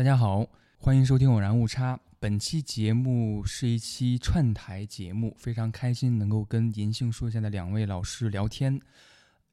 大家好，欢迎收听《偶然误差》。本期节目是一期串台节目，非常开心能够跟银杏树下的两位老师聊天。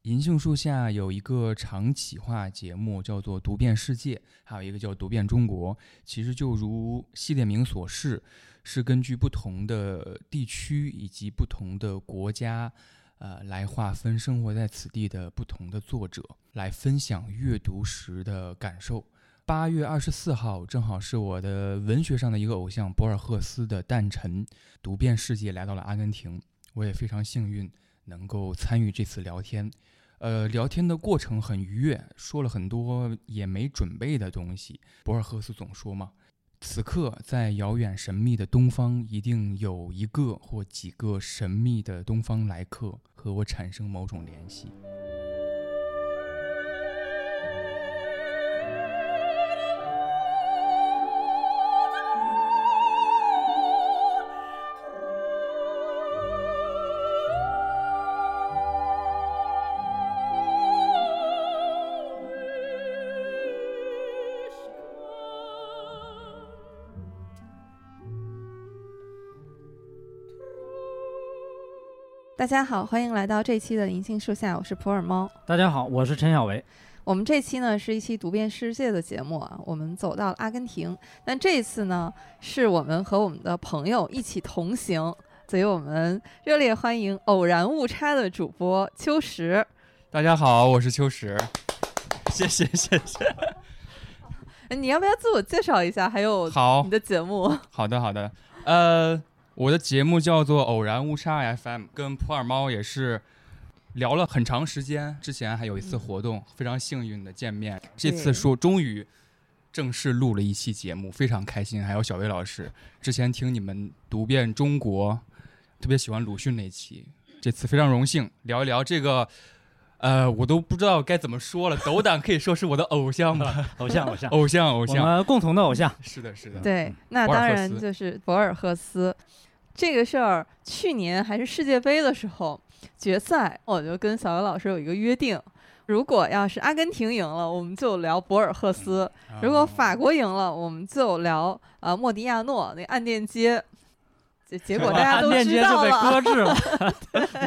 银杏树下有一个长企划节目叫做《读遍世界》，还有一个叫《读遍中国》。其实就如系列名所示，是根据不同的地区以及不同的国家，呃，来划分生活在此地的不同的作者，来分享阅读时的感受。八月二十四号，正好是我的文学上的一个偶像博尔赫斯的诞辰。读遍世界来到了阿根廷，我也非常幸运能够参与这次聊天。呃，聊天的过程很愉悦，说了很多也没准备的东西。博尔赫斯总说嘛，此刻在遥远神秘的东方，一定有一个或几个神秘的东方来客和我产生某种联系。大家好，欢迎来到这期的银杏树下，我是普洱猫。大家好，我是陈小维。我们这期呢是一期读遍世界的节目啊，我们走到了阿根廷。但这一次呢，是我们和我们的朋友一起同行，所以我们热烈欢迎偶然误差的主播秋实。大家好，我是秋实。谢谢谢谢。你要不要自我介绍一下？还有好你的节目。好的好的，呃。我的节目叫做《偶然误差 FM》，跟普洱猫也是聊了很长时间。之前还有一次活动，非常幸运的见面。这次说终于正式录了一期节目，非常开心。还有小薇老师，之前听你们读遍中国，特别喜欢鲁迅那期。这次非常荣幸聊一聊这个，呃，我都不知道该怎么说了。斗胆可以说是我的偶像吧，偶像，偶像，偶像，偶像，我们共同的偶像。是的，是的。对，那当然就是博尔赫斯。这个事儿，去年还是世界杯的时候，决赛，我就跟小刘老师有一个约定：如果要是阿根廷赢了，我们就聊博尔赫斯；如果法国赢了，我们就聊呃莫迪亚诺那暗电街。结结果大家 都知道了，暗电街就被搁置了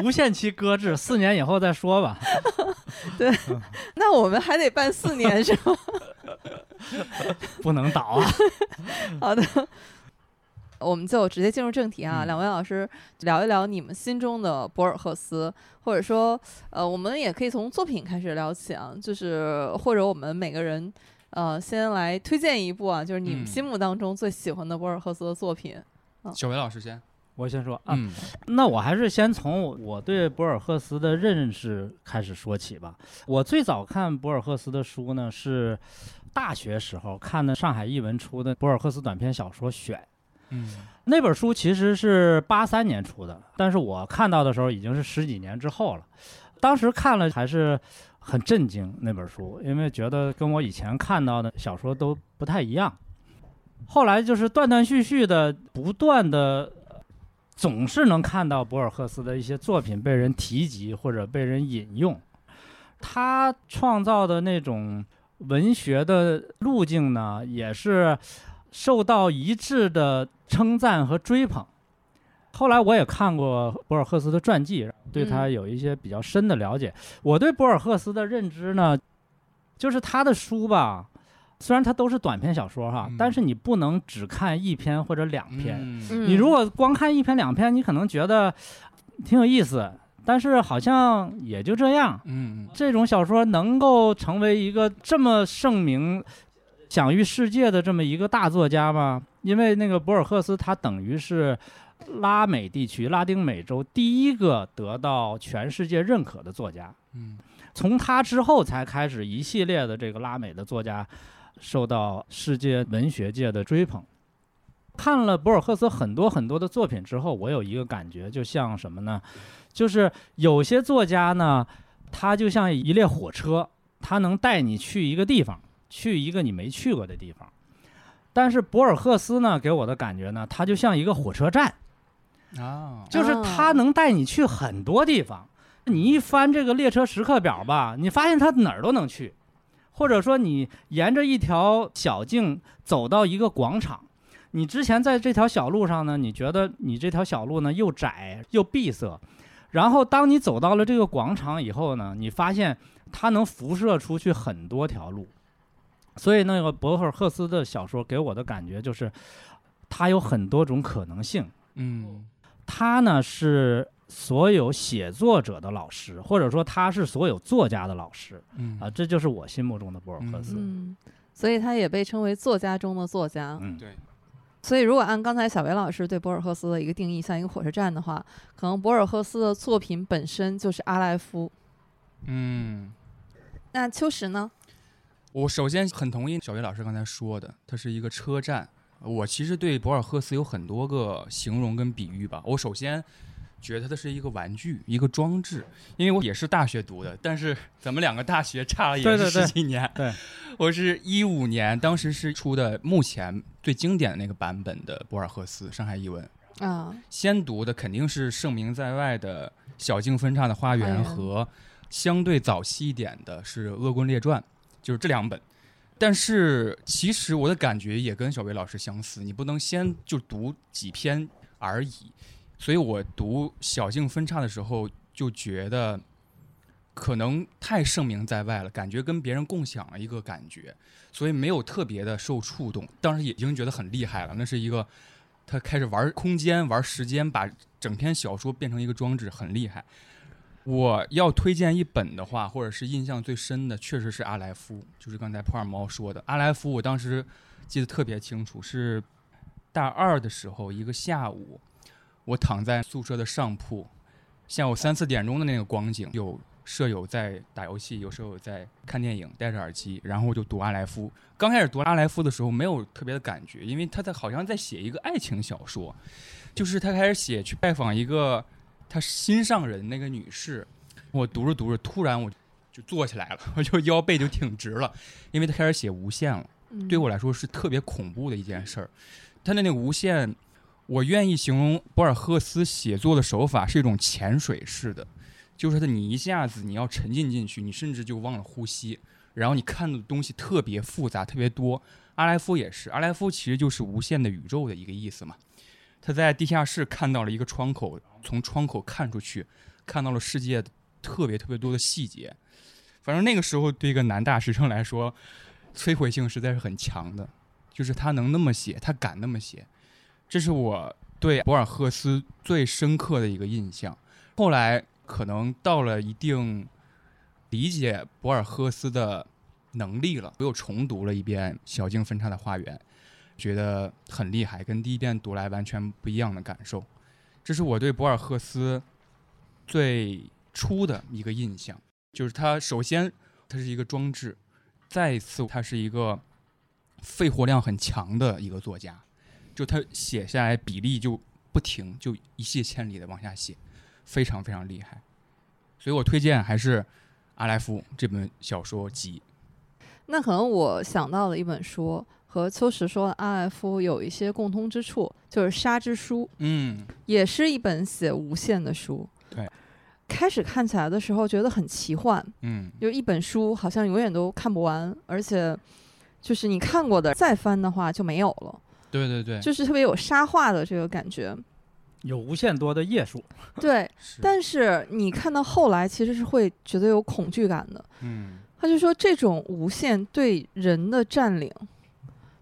无限期搁置，四年以后再说吧。对，那我们还得办四年是吗？不能倒啊！好的。我们就直接进入正题啊，两位老师聊一聊你们心中的博尔赫斯，或者说，呃，我们也可以从作品开始聊起啊，就是或者我们每个人，呃，先来推荐一部啊，就是你们心目当中最喜欢的博尔赫斯的作品。小维老师先，我先说啊，那我还是先从我对博尔赫斯的认识开始说起吧。我最早看博尔赫斯的书呢，是大学时候看的上海译文出的博尔赫斯短篇小说选。嗯，那本书其实是八三年出的，但是我看到的时候已经是十几年之后了。当时看了还是很震惊那本书，因为觉得跟我以前看到的小说都不太一样。后来就是断断续续的，不断的，总是能看到博尔赫斯的一些作品被人提及或者被人引用。他创造的那种文学的路径呢，也是。受到一致的称赞和追捧。后来我也看过博尔赫斯的传记，对他有一些比较深的了解。我对博尔赫斯的认知呢，就是他的书吧，虽然他都是短篇小说哈，但是你不能只看一篇或者两篇。你如果光看一篇两篇，你可能觉得挺有意思，但是好像也就这样。嗯，这种小说能够成为一个这么盛名。享誉世界的这么一个大作家吧，因为那个博尔赫斯他等于是拉美地区、拉丁美洲第一个得到全世界认可的作家。嗯，从他之后才开始一系列的这个拉美的作家受到世界文学界的追捧。看了博尔赫斯很多很多的作品之后，我有一个感觉，就像什么呢？就是有些作家呢，他就像一列火车，他能带你去一个地方。去一个你没去过的地方，但是博尔赫斯呢，给我的感觉呢，他就像一个火车站，啊，就是他能带你去很多地方。你一翻这个列车时刻表吧，你发现他哪儿都能去，或者说你沿着一条小径走到一个广场，你之前在这条小路上呢，你觉得你这条小路呢又窄又闭塞，然后当你走到了这个广场以后呢，你发现它能辐射出去很多条路，所以那个博尔赫斯的小说给我的感觉就是，他有很多种可能性。嗯他呢是所有写作者的老师，或者说他是所有作家的老师嗯啊，这就是我心目中的博尔赫斯。嗯，所以他也被称为作家中的作家。嗯，对，所以如果按刚才小维老师对博尔赫斯的一个定义，像一个火车站的话，可能博尔赫斯的作品本身就是阿莱夫。嗯。那秋实呢？我首先很同意小岳老师刚才说的，它是一个车站。我其实对博尔赫斯有很多个形容跟比喻吧。我首先觉得它是一个玩具，一个装置，因为我也是大学读的，但是咱们两个大学差了也是对对对十几年。对我是一五年，当时是出的目前最经典的那个版本的博尔赫斯《上海译文》。啊，先读的肯定是盛名在外的《小径分岔的花》园和相对早期一点的是《恶棍列传》，就是这两本。但是其实我的感觉也跟小薇老师相似，你不能先就读几篇而已。所以我读《小径分岔》的时候就觉得可能太盛名在外了，感觉跟别人共享了一个感觉，所以没有特别的受触动。当时已经觉得很厉害了，那是一个他开始玩空间、玩时间，把整篇小说变成一个装置，很厉害。我要推荐一本的话，或者是印象最深的，确实是阿莱夫，就是刚才普尔猫说的阿莱夫。我当时记得特别清楚，是大二的时候，一个下午，我躺在宿舍的上铺，下午三四点钟的那个光景，有舍友在打游戏，有舍友在看电影，戴着耳机，然后我就读阿莱夫。刚开始读阿莱夫的时候，没有特别的感觉，因为他在好像在写一个爱情小说，就是他开始写去拜访一个他心上人那个女士，我读着读着，突然我就坐起来了，我就腰背就挺直了，因为他开始写无限了。嗯对我来说是特别恐怖的一件事儿。他的那个无限，我愿意形容博尔赫斯写作的手法是一种潜水式的，就是他你一下子你要沉浸进去，你甚至就忘了呼吸，然后你看到的东西特别复杂，特别多。阿莱夫也是，阿莱夫其实就是无限的宇宙的一个意思嘛。他在地下室看到了一个窗口，从窗口看出去，看到了世界特别特别多的细节。反正那个时候对一个男大学生来说，摧毁性实在是很强的。就是他能那么写，他敢那么写，这是我对博尔赫斯最深刻的一个印象。后来可能到了一定理解博尔赫斯的能力了，我又重读了一遍《小径分岔的花园》，觉得很厉害，跟第一遍读来完全不一样的感受。这是我对博尔赫斯最初的一个印象，就是他首先他是一个装置，再一次他是一个肺活量很强的一个作家，就他写下来比例就不停，就一泻千里的往下写，非常非常厉害。所以我推荐还是阿莱夫这本小说集。那可能我想到了一本书和秋实说的阿莱夫有一些共通之处，就是《沙之书》，嗯，也是一本写无限的书。对，开始看起来的时候觉得很奇幻，嗯，就一本书好像永远都看不完，而且就是你看过的再翻的话就没有了，对对对，就是特别有沙画的这个感觉。有无限多的页数，对，但是你看到后来其实是会觉得有恐惧感的。嗯他就说这种无限对人的占领，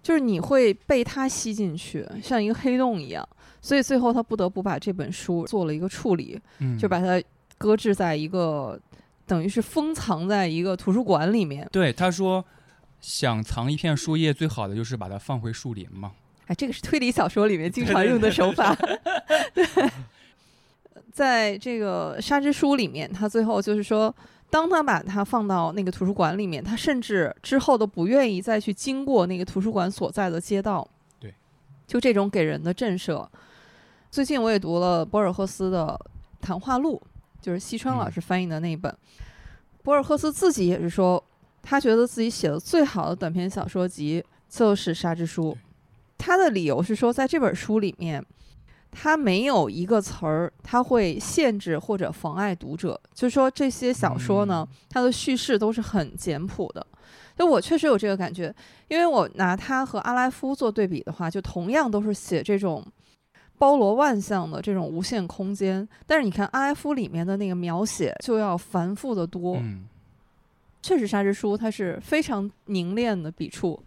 就是你会被它吸进去，像一个黑洞一样。所以最后他不得不把这本书做了一个处理，嗯，就把它搁置在一个等于是封藏在一个图书馆里面。对他说，想藏一片树叶，最好的就是把它放回树林嘛。哎，这个是推理小说里面经常用的手法。对，在这个《沙之书》里面，他最后就是说，当他把它放到那个图书馆里面，他甚至之后都不愿意再去经过那个图书馆所在的街道。对，就这种给人的震慑。最近我也读了博尔赫斯的《谈话录》，就是西川老嗯师翻译的那一本。博尔赫斯自己也是说，他觉得自己写的最好的短篇小说集就是《沙之书》。他的理由是说，在这本书里面，他没有一个词儿它会限制或者妨碍读者。就是说，这些小说呢，它的叙事都是很简朴的。就我确实有这个感觉，因为我拿它和阿莱夫做对比的话，就同样都是写这种包罗万象的这种无限空间，但是你看阿莱夫里面的那个描写就要繁复的多。嗯，确实，沙之书它是非常凝练的笔触。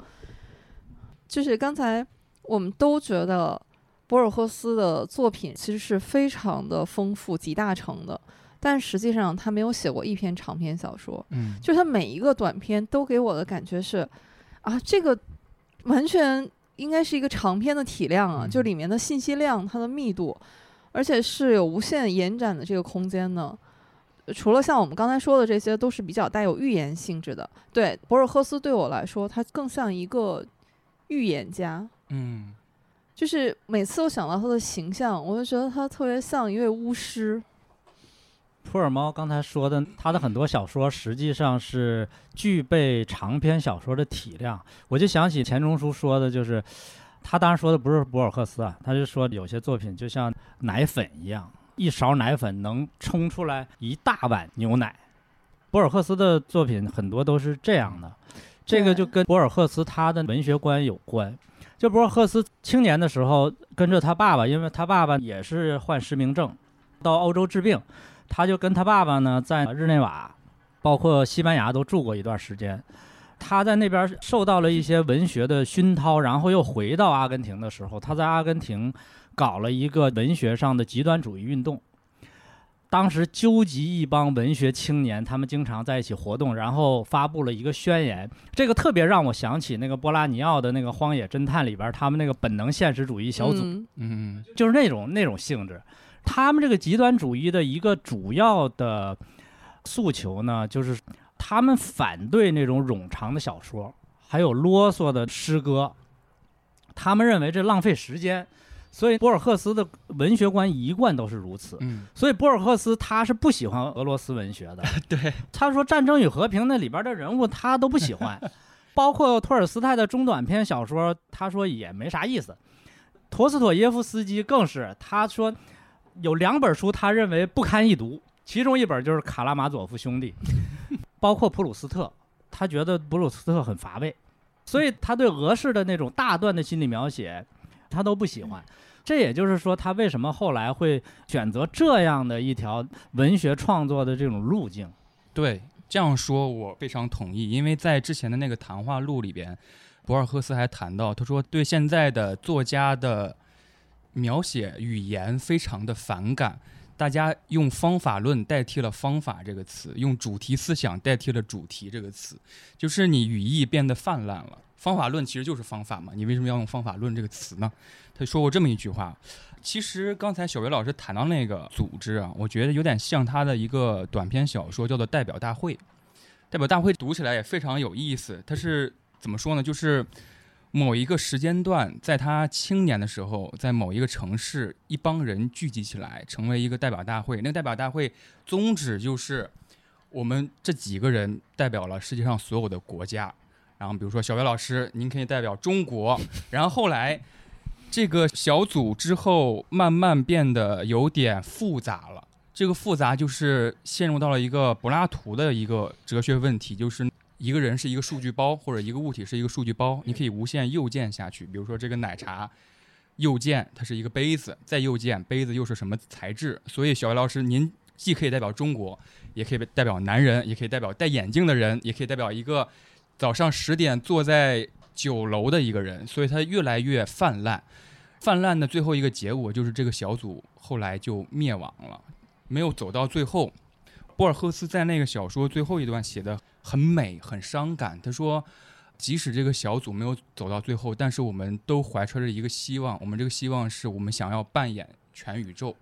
就是刚才我们都觉得博尔赫斯的作品其实是非常的丰富、集大成的。但实际上，他没有写过一篇长篇小说。嗯，就是他每一个短篇都给我的感觉是，啊，这个完全应该是一个长篇的体量啊，就里面的信息量、它的密度，而且是有无限延展的这个空间的。除了像我们刚才说的这些，都是比较带有预言性质的。对，博尔赫斯对我来说，他更像一个预言家。嗯，就是每次我想到他的形象，我就觉得他特别像一位巫师。普尔猫刚才说的，他的很多小说实际上是具备长篇小说的体量。我就想起钱钟书说的，就是他当然说的不是博尔赫斯啊，他就说有些作品就像奶粉一样，一勺奶粉能冲出来一大碗牛奶。博尔赫斯的作品很多都是这样的，这个就跟博尔赫斯他的文学观有关。这博赫斯青年的时候跟着他爸爸，因为他爸爸也是患失明症，到欧洲治病。他就跟他爸爸呢，在日内瓦，包括西班牙都住过一段时间。他在那边受到了一些文学的熏陶，然后又回到阿根廷的时候，他在阿根廷搞了一个文学上的极端主义运动。当时纠集一帮文学青年，他们经常在一起活动，然后发布了一个宣言。这个特别让我想起那个波拉尼奥的那个《荒野侦探》里边，他们那个本能现实主义小组，嗯，就是那种那种性质。他们这个极端主义的一个主要的诉求呢，就是他们反对那种冗长的小说，还有啰嗦的诗歌。他们认为这浪费时间，所以博尔赫斯的文学观一贯都是如此。嗯，所以博尔赫斯他是不喜欢俄罗斯文学的。对，他说《战争与和平》那里边的人物他都不喜欢，包括托尔斯泰的中短篇小说，他说也没啥意思。陀思妥耶夫斯基更是，他说。有两本书，他认为不堪一读，其中一本就是《卡拉马佐夫兄弟》，包括普鲁斯特，他觉得普鲁斯特很乏味，所以他对俄式的那种大段的心理描写，他都不喜欢。这也就是说，他为什么后来会选择这样的一条文学创作的这种路径？对，这样说我非常同意，因为在之前的那个谈话录里边，博尔赫斯还谈到，他说对现在的作家的。描写语言非常的反感，大家用方法论代替了方法这个词，用主题思想代替了主题这个词，就是你语义变得泛滥了。方法论其实就是方法嘛，你为什么要用方法论这个词呢？他说过这么一句话。其实刚才小维老师谈到那个组织啊，我觉得有点像他的一个短篇小说，叫做《代表大会》。代表大会读起来也非常有意思。它是怎么说呢？就是。某一个时间段，在他青年的时候，在某一个城市，一帮人聚集起来，成为一个代表大会。那个代表大会宗旨就是，我们这几个人代表了世界上所有的国家。然后，比如说小薇老师，您可以代表中国。然后后来，这个小组之后慢慢变得有点复杂了。这个复杂就是陷入到了一个柏拉图的一个哲学问题，就是。一个人是一个数据包，或者一个物体是一个数据包，你可以无限右键下去。比如说这个奶茶，右键它是一个杯子，再右键杯子又是什么材质？所以小魏老师，您既可以代表中国，也可以代表男人，也可以代表戴眼镜的人，也可以代表一个早上十点坐在酒楼的一个人。所以它越来越泛滥，泛滥的最后一个结果就是这个小组后来就灭亡了，没有走到最后。博尔赫斯在那个小说最后一段写的很美，很伤感。他说，即使这个小组没有走到最后，但是我们都怀揣着一个希望。我们这个希望是我们想要扮演全宇宙。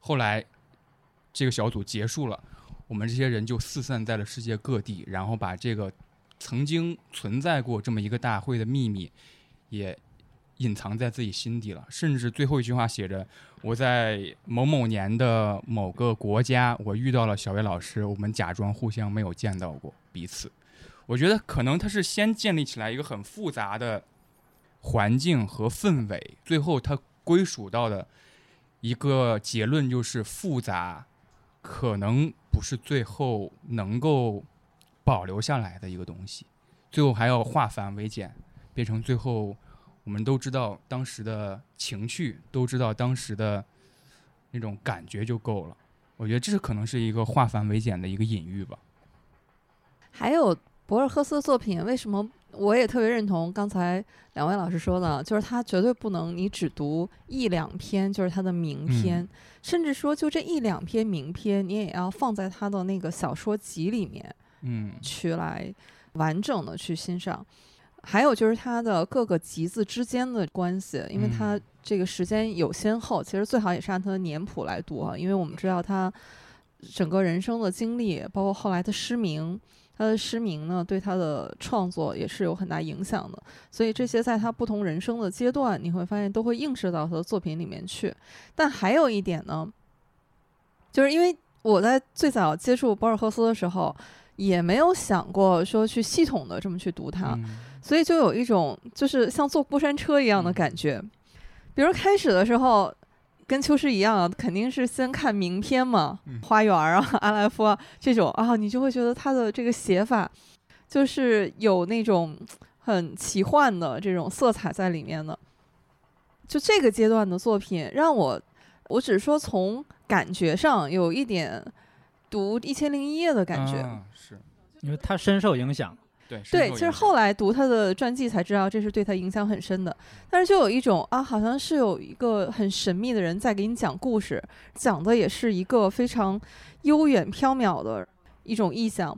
后来，这个小组结束了，我们这些人就四散在了世界各地，然后把这个曾经存在过这么一个大会的秘密也。隐藏在自己心底了，甚至最后一句话写着：“我在某某年的某个国家，我遇到了小薇老师，我们假装互相没有见到过彼此。”我觉得可能他是先建立起来一个很复杂的环境和氛围，最后他归属到的一个结论就是复杂，可能不是最后能够保留下来的一个东西。最后还要化繁为简，变成最后我们都知道当时的情绪，都知道当时的那种感觉就够了。我觉得这是可能是一个化繁为简的一个隐喻吧。还有博尔赫斯的作品，为什么我也特别认同刚才两位老师说的，就是他绝对不能你只读一两篇就是他的名篇，甚至说就这一两篇名篇，你也要放在他的那个小说集里面，嗯，去来完整的去欣赏。还有就是他的各个集子之间的关系，因为他这个时间有先后，其实最好也是按他的年谱来读啊，因为我们知道他整个人生的经历，包括后来的失明，他的失明呢对他的创作也是有很大影响的，所以这些在他不同人生的阶段，你会发现都会映射到他的作品里面去。但还有一点呢，就是因为我在最早接触博尔赫斯的时候，也没有想过说去系统的这么去读它。所以就有一种就是像坐过山车一样的感觉，比如开始的时候跟秋诗一样，肯定是先看名篇嘛，花园啊、阿莱夫啊这种啊，你就会觉得他的这个写法就是有那种很奇幻的这种色彩在里面的。就这个阶段的作品，让我我只是说从感觉上有一点读《一千零一夜》的感觉，是因为他深受影响。对，其实后来读他的传记才知道，这是对他影响很深的。但是就有一种啊，好像是有一个很神秘的人在给你讲故事，讲的也是一个非常悠远缥缈的一种意象。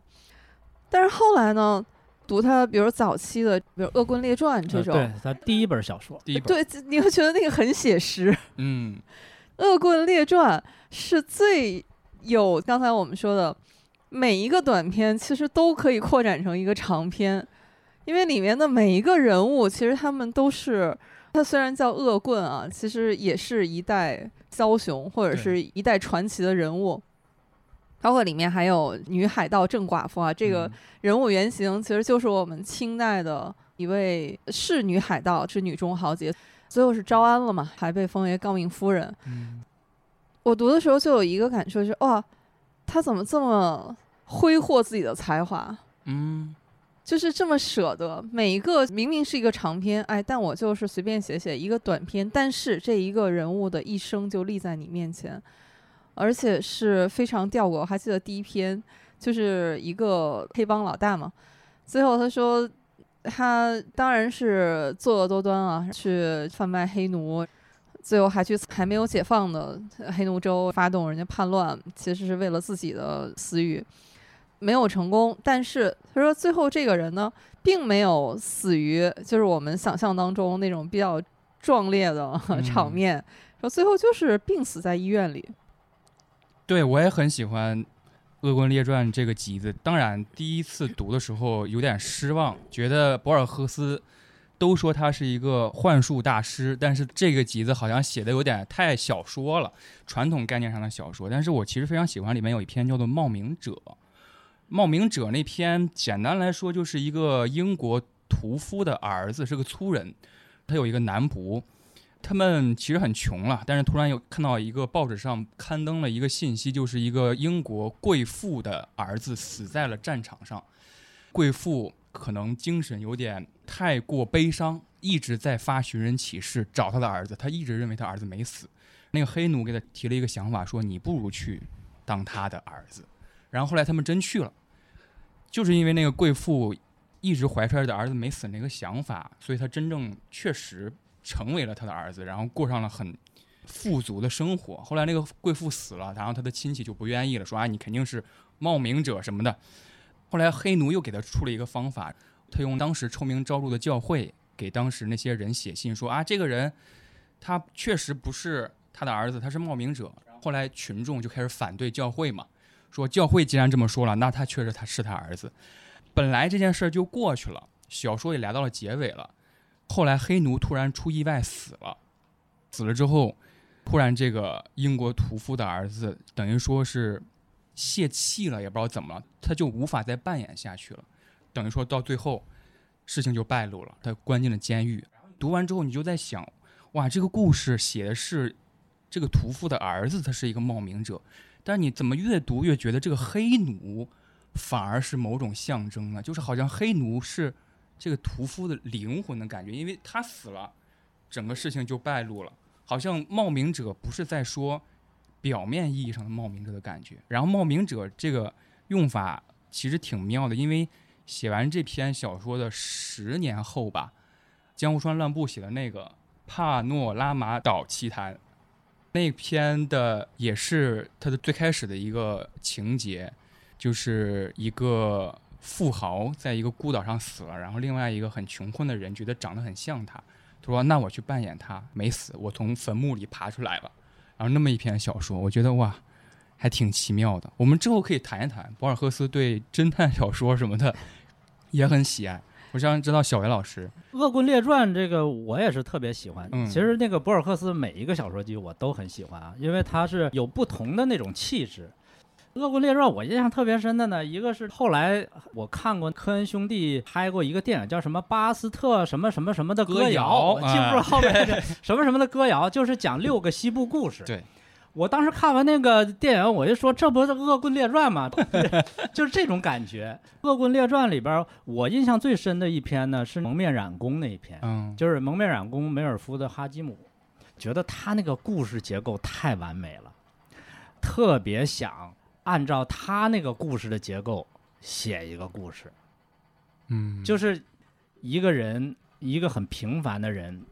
但是后来呢，读他，比如早期的，比如《恶棍列传》这种，对他第一本小说，第一本，对，你会觉得那个很写实。嗯，《恶棍列传》是最有刚才我们说的。每一个短片其实都可以扩展成一个长篇，因为里面的每一个人物，其实他们都是，他虽然叫恶棍啊，其实也是一代枭雄或者是一代传奇的人物。包括里面还有女海盗郑寡妇啊，这个人物原型其实就是我们清代的一位是女海盗，是女中豪杰，最后是招安了嘛，还被封为诰命夫人。我读的时候就有一个感受，就是哇。他怎么这么挥霍自己的才华？嗯，就是这么舍得。每一个明明是一个长篇，哎，但我就是随便写写一个短篇，但是这一个人物的一生就立在你面前，而且是非常吊诡。我还记得第一篇就是一个黑帮老大嘛，最后他说他当然是作恶多端啊，去贩卖黑奴。最后还去还没有解放的黑奴州发动人家叛乱，其实是为了自己的私欲，没有成功。但是他说最后这个人呢，并没有死于就是我们想象当中那种比较壮烈的 场面，说最后就是病死在医院里。对我也很喜欢《恶棍列传》这个集子，当然第一次读的时候有点失望，觉得博尔赫斯。都说他是一个幻术大师，但是这个集子好像写的有点太小说了，传统概念上的小说。但是我其实非常喜欢里面有一篇叫做《冒名者》，《冒名者》那篇简单来说就是一个英国屠夫的儿子是个粗人，他有一个男仆，他们其实很穷了，但是突然有看到一个报纸上刊登了一个信息，就是一个英国贵妇的儿子死在了战场上，贵妇。可能精神有点太过悲伤，一直在发寻人启事找他的儿子。他一直认为他儿子没死。那个黑奴给他提了一个想法，说你不如去当他的儿子。然后后来他们真去了，就是因为那个贵妇一直怀揣着儿子没死那个想法，所以他真正确实成为了他的儿子，然后过上了很富足的生活。后来那个贵妇死了，然后他的亲戚就不愿意了，说啊你肯定是冒名者什么的。后来黑奴又给他出了一个方法，他用当时臭名昭著的教会给当时那些人写信说啊，这个人他确实不是他的儿子，他是冒名者。后来群众就开始反对教会嘛，说教会既然这么说了，那他确实他是他儿子。本来这件事儿就过去了，小说也来到了结尾了。后来黑奴突然出意外死了，死了之后，突然这个英国屠夫的儿子等于说是。泄气了，也不知道怎么了，他就无法再扮演下去了，等于说到最后，事情就败露了，他关进了监狱。读完之后，你就在想，哇，这个故事写的是这个屠夫的儿子，他是一个冒名者，但你怎么越读越觉得这个黑奴反而是某种象征呢？就是好像黑奴是这个屠夫的灵魂的感觉，因为他死了，整个事情就败露了，好像冒名者不是在说表面意义上的冒名者的感觉。然后冒名者这个用法其实挺妙的，因为写完这篇小说的十年后吧，江户川乱步写的那个《帕诺拉马岛奇谭》。那篇的也是他的最开始的一个情节，就是一个富豪在一个孤岛上死了，然后另外一个很穷困的人觉得长得很像他，他说：“那我去扮演他，没死，我从坟墓里爬出来了。”然后那么一篇小说，我觉得哇，还挺奇妙的。我们之后可以谈一谈博尔赫斯对侦探小说什么的 也很喜爱。我想知道小维老师，《恶棍列传》这个我也是特别喜欢。嗯其实那个博尔赫斯每一个小说集我都很喜欢啊，因为他是有不同的那种气质。《恶棍列传》我印象特别深的呢，一个是后来我看过科恩兄弟拍过一个电影，叫什么巴斯特什么什么什么的歌谣，谣我记不住后面那个什么什么的歌谣，就是讲六个西部故事。对。我当时看完那个电影，我就说这不是《恶棍列传》吗？就是这种感觉。《恶棍列传》里边，我印象最深的一篇呢是蒙面染工那一篇，嗯，就是蒙面染工梅尔夫的哈基姆，觉得他那个故事结构太完美了，特别想按照他那个故事的结构写一个故事，嗯，就是一个人，一个很平凡的人，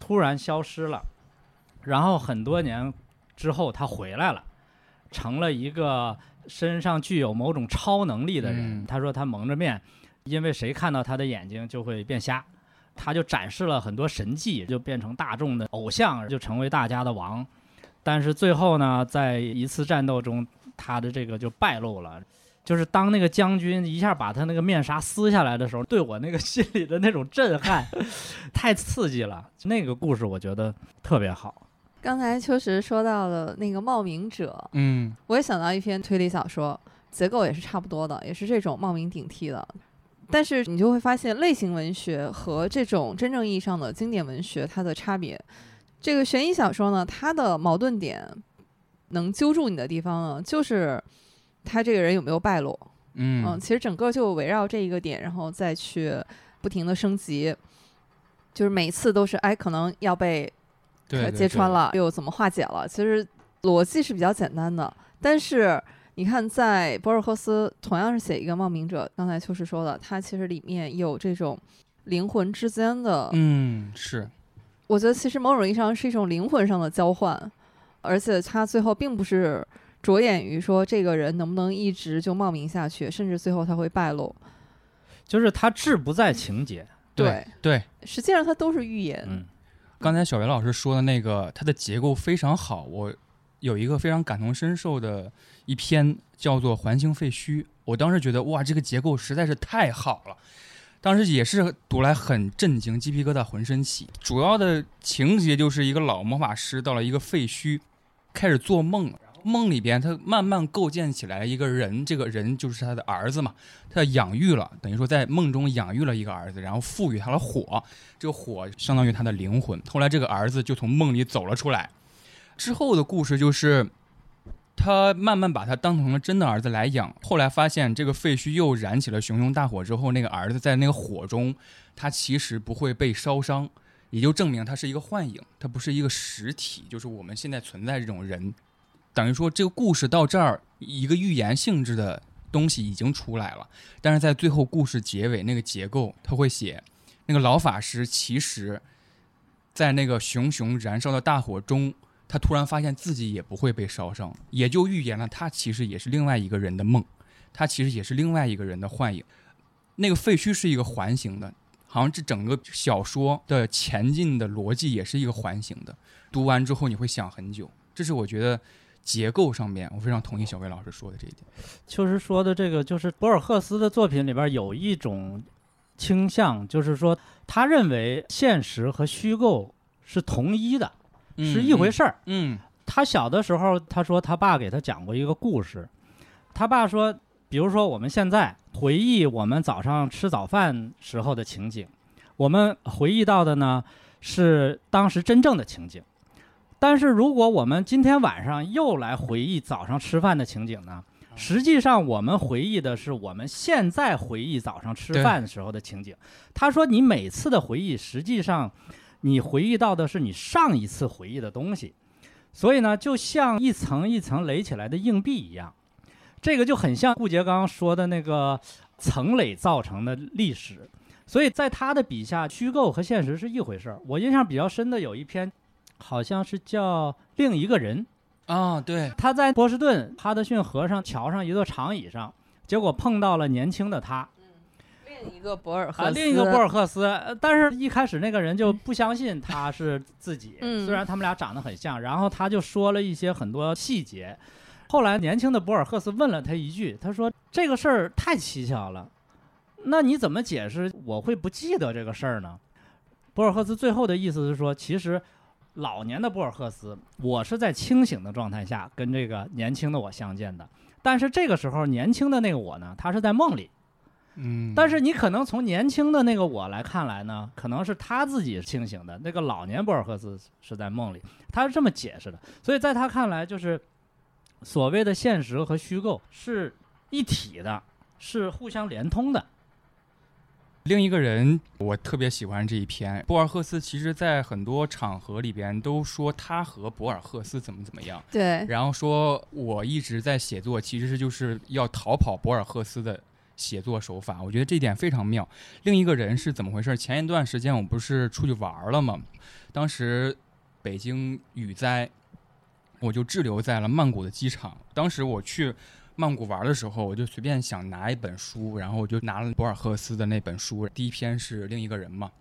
突然消失了，然后很多年之后他回来了，成了一个身上具有某种超能力的人。嗯他说他蒙着面，因为谁看到他的眼睛就会变瞎。他就展示了很多神迹，就变成大众的偶像，就成为大家的王。但是最后呢，在一次战斗中，他的这个就败露了。就是当那个将军一下把他那个面纱撕下来的时候，对我那个心里的那种震撼，太刺激了。那个故事我觉得特别好。刚才秋实说到了那个冒名者，嗯我也想到一篇推理小说，结构也是差不多的，也是这种冒名顶替的。但是你就会发现，类型文学和这种真正意义上的经典文学它的差别。这个悬疑小说呢，它的矛盾点能揪住你的地方呢，就是他这个人有没有败露。嗯嗯，其实整个就围绕这一个点，然后再去不停的升级，就是每次都是哎，可能要被呃对揭穿了，又怎么化解了？其实逻辑是比较简单的，但是你看，在博尔赫斯同样是写一个冒名者，刚才秋实说的，他其实里面有这种灵魂之间的，嗯是我觉得其实某种意义上是一种灵魂上的交换，而且他最后并不是着眼于说这个人能不能一直就冒名下去，甚至最后他会败露。就是他志不在情节，对对。实际上他都是预言。嗯，刚才小袁老师说的那个，它的结构非常好。我有一个非常感同身受的一篇，叫做《环形废墟》。我当时觉得，哇，这个结构实在是太好了。当时也是读来很震惊，鸡皮疙瘩浑身起。主要的情节就是一个老魔法师到了一个废墟，开始做梦。梦里边，他慢慢构建起来一个人，这个人就是他的儿子嘛。他养育了，等于说在梦中养育了一个儿子，然后赋予他了火，这个火相当于他的灵魂。后来这个儿子就从梦里走了出来。之后的故事就是，他慢慢把他当成了真的儿子来养。后来发现这个废墟又燃起了熊熊大火之后，那个儿子在那个火中，他其实不会被烧伤，也就证明他是一个幻影，他不是一个实体，就是我们现在存在这种人。等于说这个故事到这儿，一个预言性质的东西已经出来了。但是在最后故事结尾那个结构，他会写那个老法师其实，在那个熊熊燃烧的大火中，他突然发现自己也不会被烧伤，也就预言了他其实也是另外一个人的梦，他其实也是另外一个人的幻影。那个废墟是一个环形的，好像这整个小说的前进的逻辑也是一个环形的。读完之后你会想很久，这是我觉得结构上面我非常同意小魏老师说的这一点。就是说的这个，就是博尔赫斯的作品里边有一种倾向，就是说他认为现实和虚构是同一的，是一回事儿。嗯他小的时候，他说他爸给他讲过一个故事，他爸说，比如说我们现在回忆我们早上吃早饭时候的情景，我们回忆到的呢是当时真正的情景。但是如果我们今天晚上又来回忆早上吃饭的情景呢，实际上，我们回忆的是我们现在回忆早上吃饭的时候的情景。他说：“你每次的回忆，实际上你回忆到的是你上一次回忆的东西。所以呢，就像一层一层垒起来的硬币一样，这个就很像顾颉刚刚说的那个层垒造成的历史。所以在他的笔下，虚构和现实是一回事儿。我印象比较深的有一篇，好像是叫《另一个人》。”啊，对，他在波士顿哈德逊河上桥上一座长椅上，结果碰到了年轻的他，另一个博尔赫斯，另一个博尔赫斯。但是一开始那个人就不相信他是自己，虽然他们俩长得很像，然后他就说了一些很多细节。后来年轻的博尔赫斯问了他一句，他说：“这个事儿太蹊跷了，那你怎么解释我会不记得这个事儿呢？”博尔赫斯最后的意思是说，其实。老年的博尔赫斯，我是在清醒的状态下跟这个年轻的我相见的，但是这个时候年轻的那个我呢，他是在梦里，嗯，但是你可能从年轻的那个我来看来呢，可能是他自己清醒的，那个老年博尔赫斯是在梦里，他是这么解释的，所以在他看来，就是所谓的现实和虚构是一体的，是互相连通的。另一个人，我特别喜欢这一篇。博尔赫斯其实，在很多场合里边都说他和博尔赫斯怎么怎么样。对。然后说，我一直在写作，其实是就是要逃跑博尔赫斯的写作手法。我觉得这点非常妙。另一个人是怎么回事？前一段时间我不是出去玩了吗？当时北京雨灾，我就滞留在了曼谷的机场。当时我去。曼谷玩的时候，我就随便想拿一本书，然后我就拿了博尔赫斯的那本书。第一篇是另一个人嘛，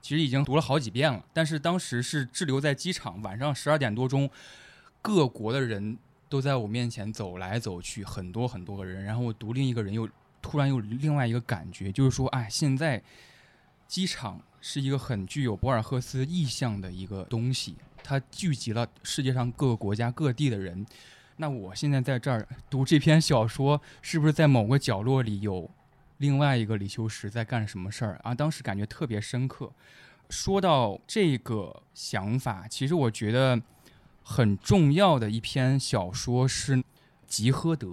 其实已经读了好几遍了。但是当时是滞留在机场，晚上十二点多钟，各国的人都在我面前走来走去，很多很多个人。然后我读另一个人，又突然有另外一个感觉，就是说，哎，现在机场是一个很具有博尔赫斯意象的一个东西，它聚集了世界上各个国家各地的人。那我现在在这儿读这篇小说，是不是在某个角落里有另外一个李修石在干什么事儿啊？当时感觉特别深刻。说到这个想法，其实我觉得很重要的一篇小说是《吉诃德》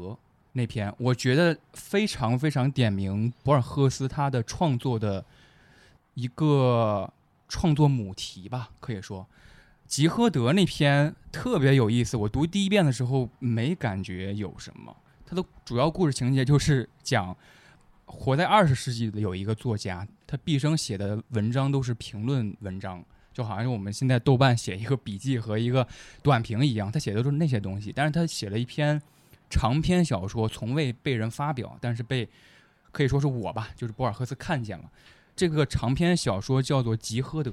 那篇，我觉得非常非常点明博尔赫斯他的创作的一个创作母题吧，可以说。吉诃德那篇特别有意思，我读第一遍的时候没感觉有什么。它的主要故事情节就是讲活在二十世纪的有一个作家，他毕生写的文章都是评论文章，就好像我们现在豆瓣写一个笔记和一个短评一样，他写的都是那些东西。但是他写了一篇长篇小说，从未被人发表，但是被可以说是我吧，就是博尔赫斯看见了。这个长篇小说叫做《吉诃德》。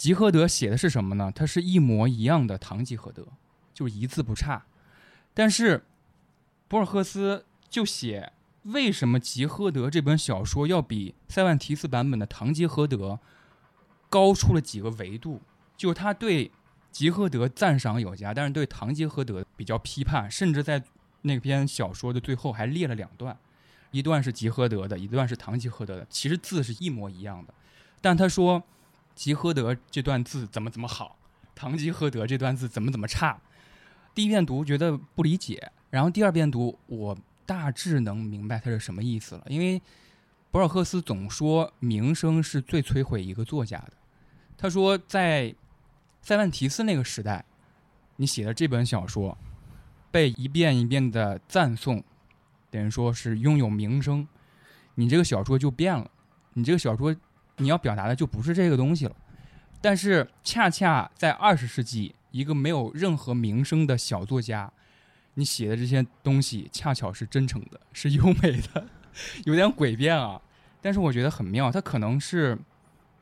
吉诃德写的是什么呢？它是一模一样的《堂吉诃德》，就是一字不差。但是博尔赫斯就写为什么《吉诃德》这本小说要比塞万提斯版本的《堂吉诃德》高出了几个维度？就他对吉诃德赞赏有加，但是对《堂吉诃德》比较批判，甚至在那篇小说的最后还列了两段，一段是吉诃德的，一段是堂吉诃德的，其实字是一模一样的，但他说。吉诃德这段字怎么怎么好，堂吉诃德这段字怎么怎么差？第一遍读觉得不理解，然后第二遍读我大致能明白它是什么意思了。因为博尔赫斯总说名声是最摧毁一个作家的。他说在塞万提斯那个时代，你写的这本小说被一遍一遍的赞颂，等于说是拥有名声，你这个小说就变了，你这个小说。你要表达的就不是这个东西了，但是恰恰在二十世纪，一个没有任何名声的小作家，你写的这些东西恰巧是真诚的，是优美的，有点诡辩啊。但是我觉得很妙，他可能是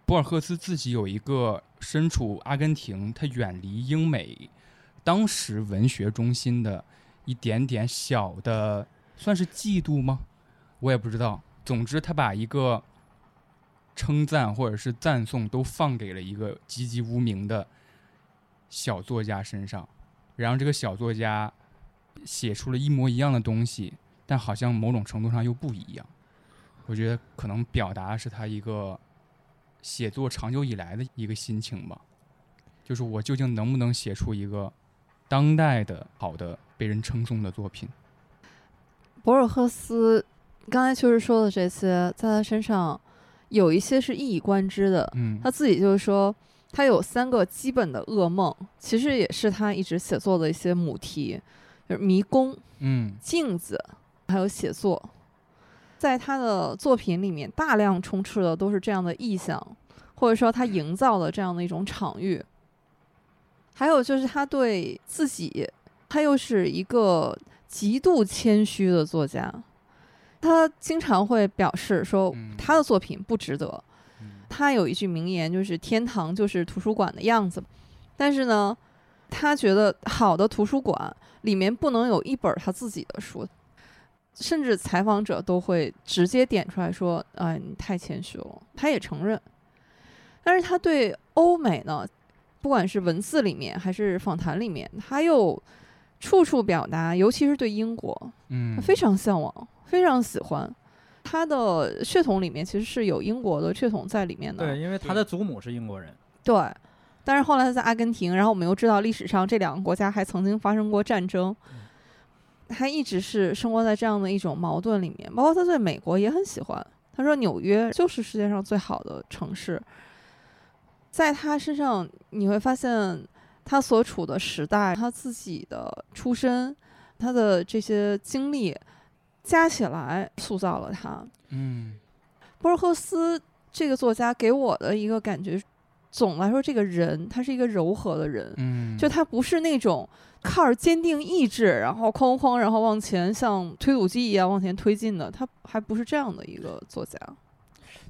博尔赫斯自己有一个身处阿根廷，他远离英美当时文学中心的一点点小的，算是嫉妒吗？我也不知道。总之，他把一个。称赞或者是赞颂都放给了一个籍籍无名的小作家身上，然后这个小作家写出了一模一样的东西，但好像某种程度上又不一样。我觉得可能表达是他一个写作长久以来的一个心情吧，就是我究竟能不能写出一个当代的好的被人称颂的作品？博尔赫斯刚才确实说的这些，在他身上有一些是一以贯之的。嗯，他自己就是说，他有三个基本的噩梦，其实也是他一直写作的一些母题，就是迷宫、嗯镜子，还有写作。在他的作品里面，大量充斥的都是这样的意象，或者说他营造的这样的一种场域。还有就是他对自己，他又是一个极度谦虚的作家，他经常会表示说嗯。他的作品不值得。嗯。他有一句名言，就是“天堂就是图书馆的样子”，但是呢，他觉得好的图书馆里面不能有一本他自己的书，甚至采访者都会直接点出来说：“哎，你太谦虚了。”他也承认，但是他对欧美呢，不管是文字里面还是访谈里面，他又处处表达，尤其是对英国，嗯他非常向往，非常喜欢。他的血统里面其实是有英国的血统在里面的，对，因为他的祖母是英国人。对，但是后来他在阿根廷，然后我们又知道历史上这两个国家还曾经发生过战争，他一直是生活在这样的一种矛盾里面。包括他对美国也很喜欢，他说纽约就是世界上最好的城市。在他身上你会发现，他所处的时代、他自己的出身、他的这些经历加起来塑造了他。嗯博尔赫斯这个作家给我的一个感觉，总来说，这个人他是一个柔和的人，嗯，就他不是那种靠着坚定意志，然后哐哐，然后往前像推土机一样往前推进的，他还不是这样的一个作家。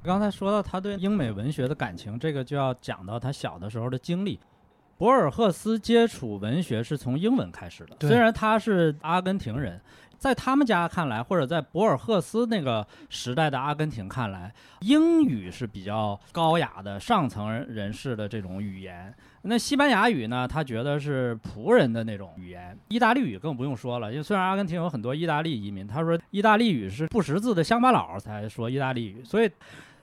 刚才说到他对英美文学的感情，这个就要讲到他小的时候的经历。博尔赫斯接触文学是从英文开始的，虽然他是阿根廷人，在他们家看来，或者在博尔赫斯那个时代的阿根廷看来，英语是比较高雅的上层人士的这种语言。那西班牙语呢，他觉得是仆人的那种语言。意大利语更不用说了，因为虽然阿根廷有很多意大利移民，他说意大利语是不识字的乡巴佬才说意大利语，所以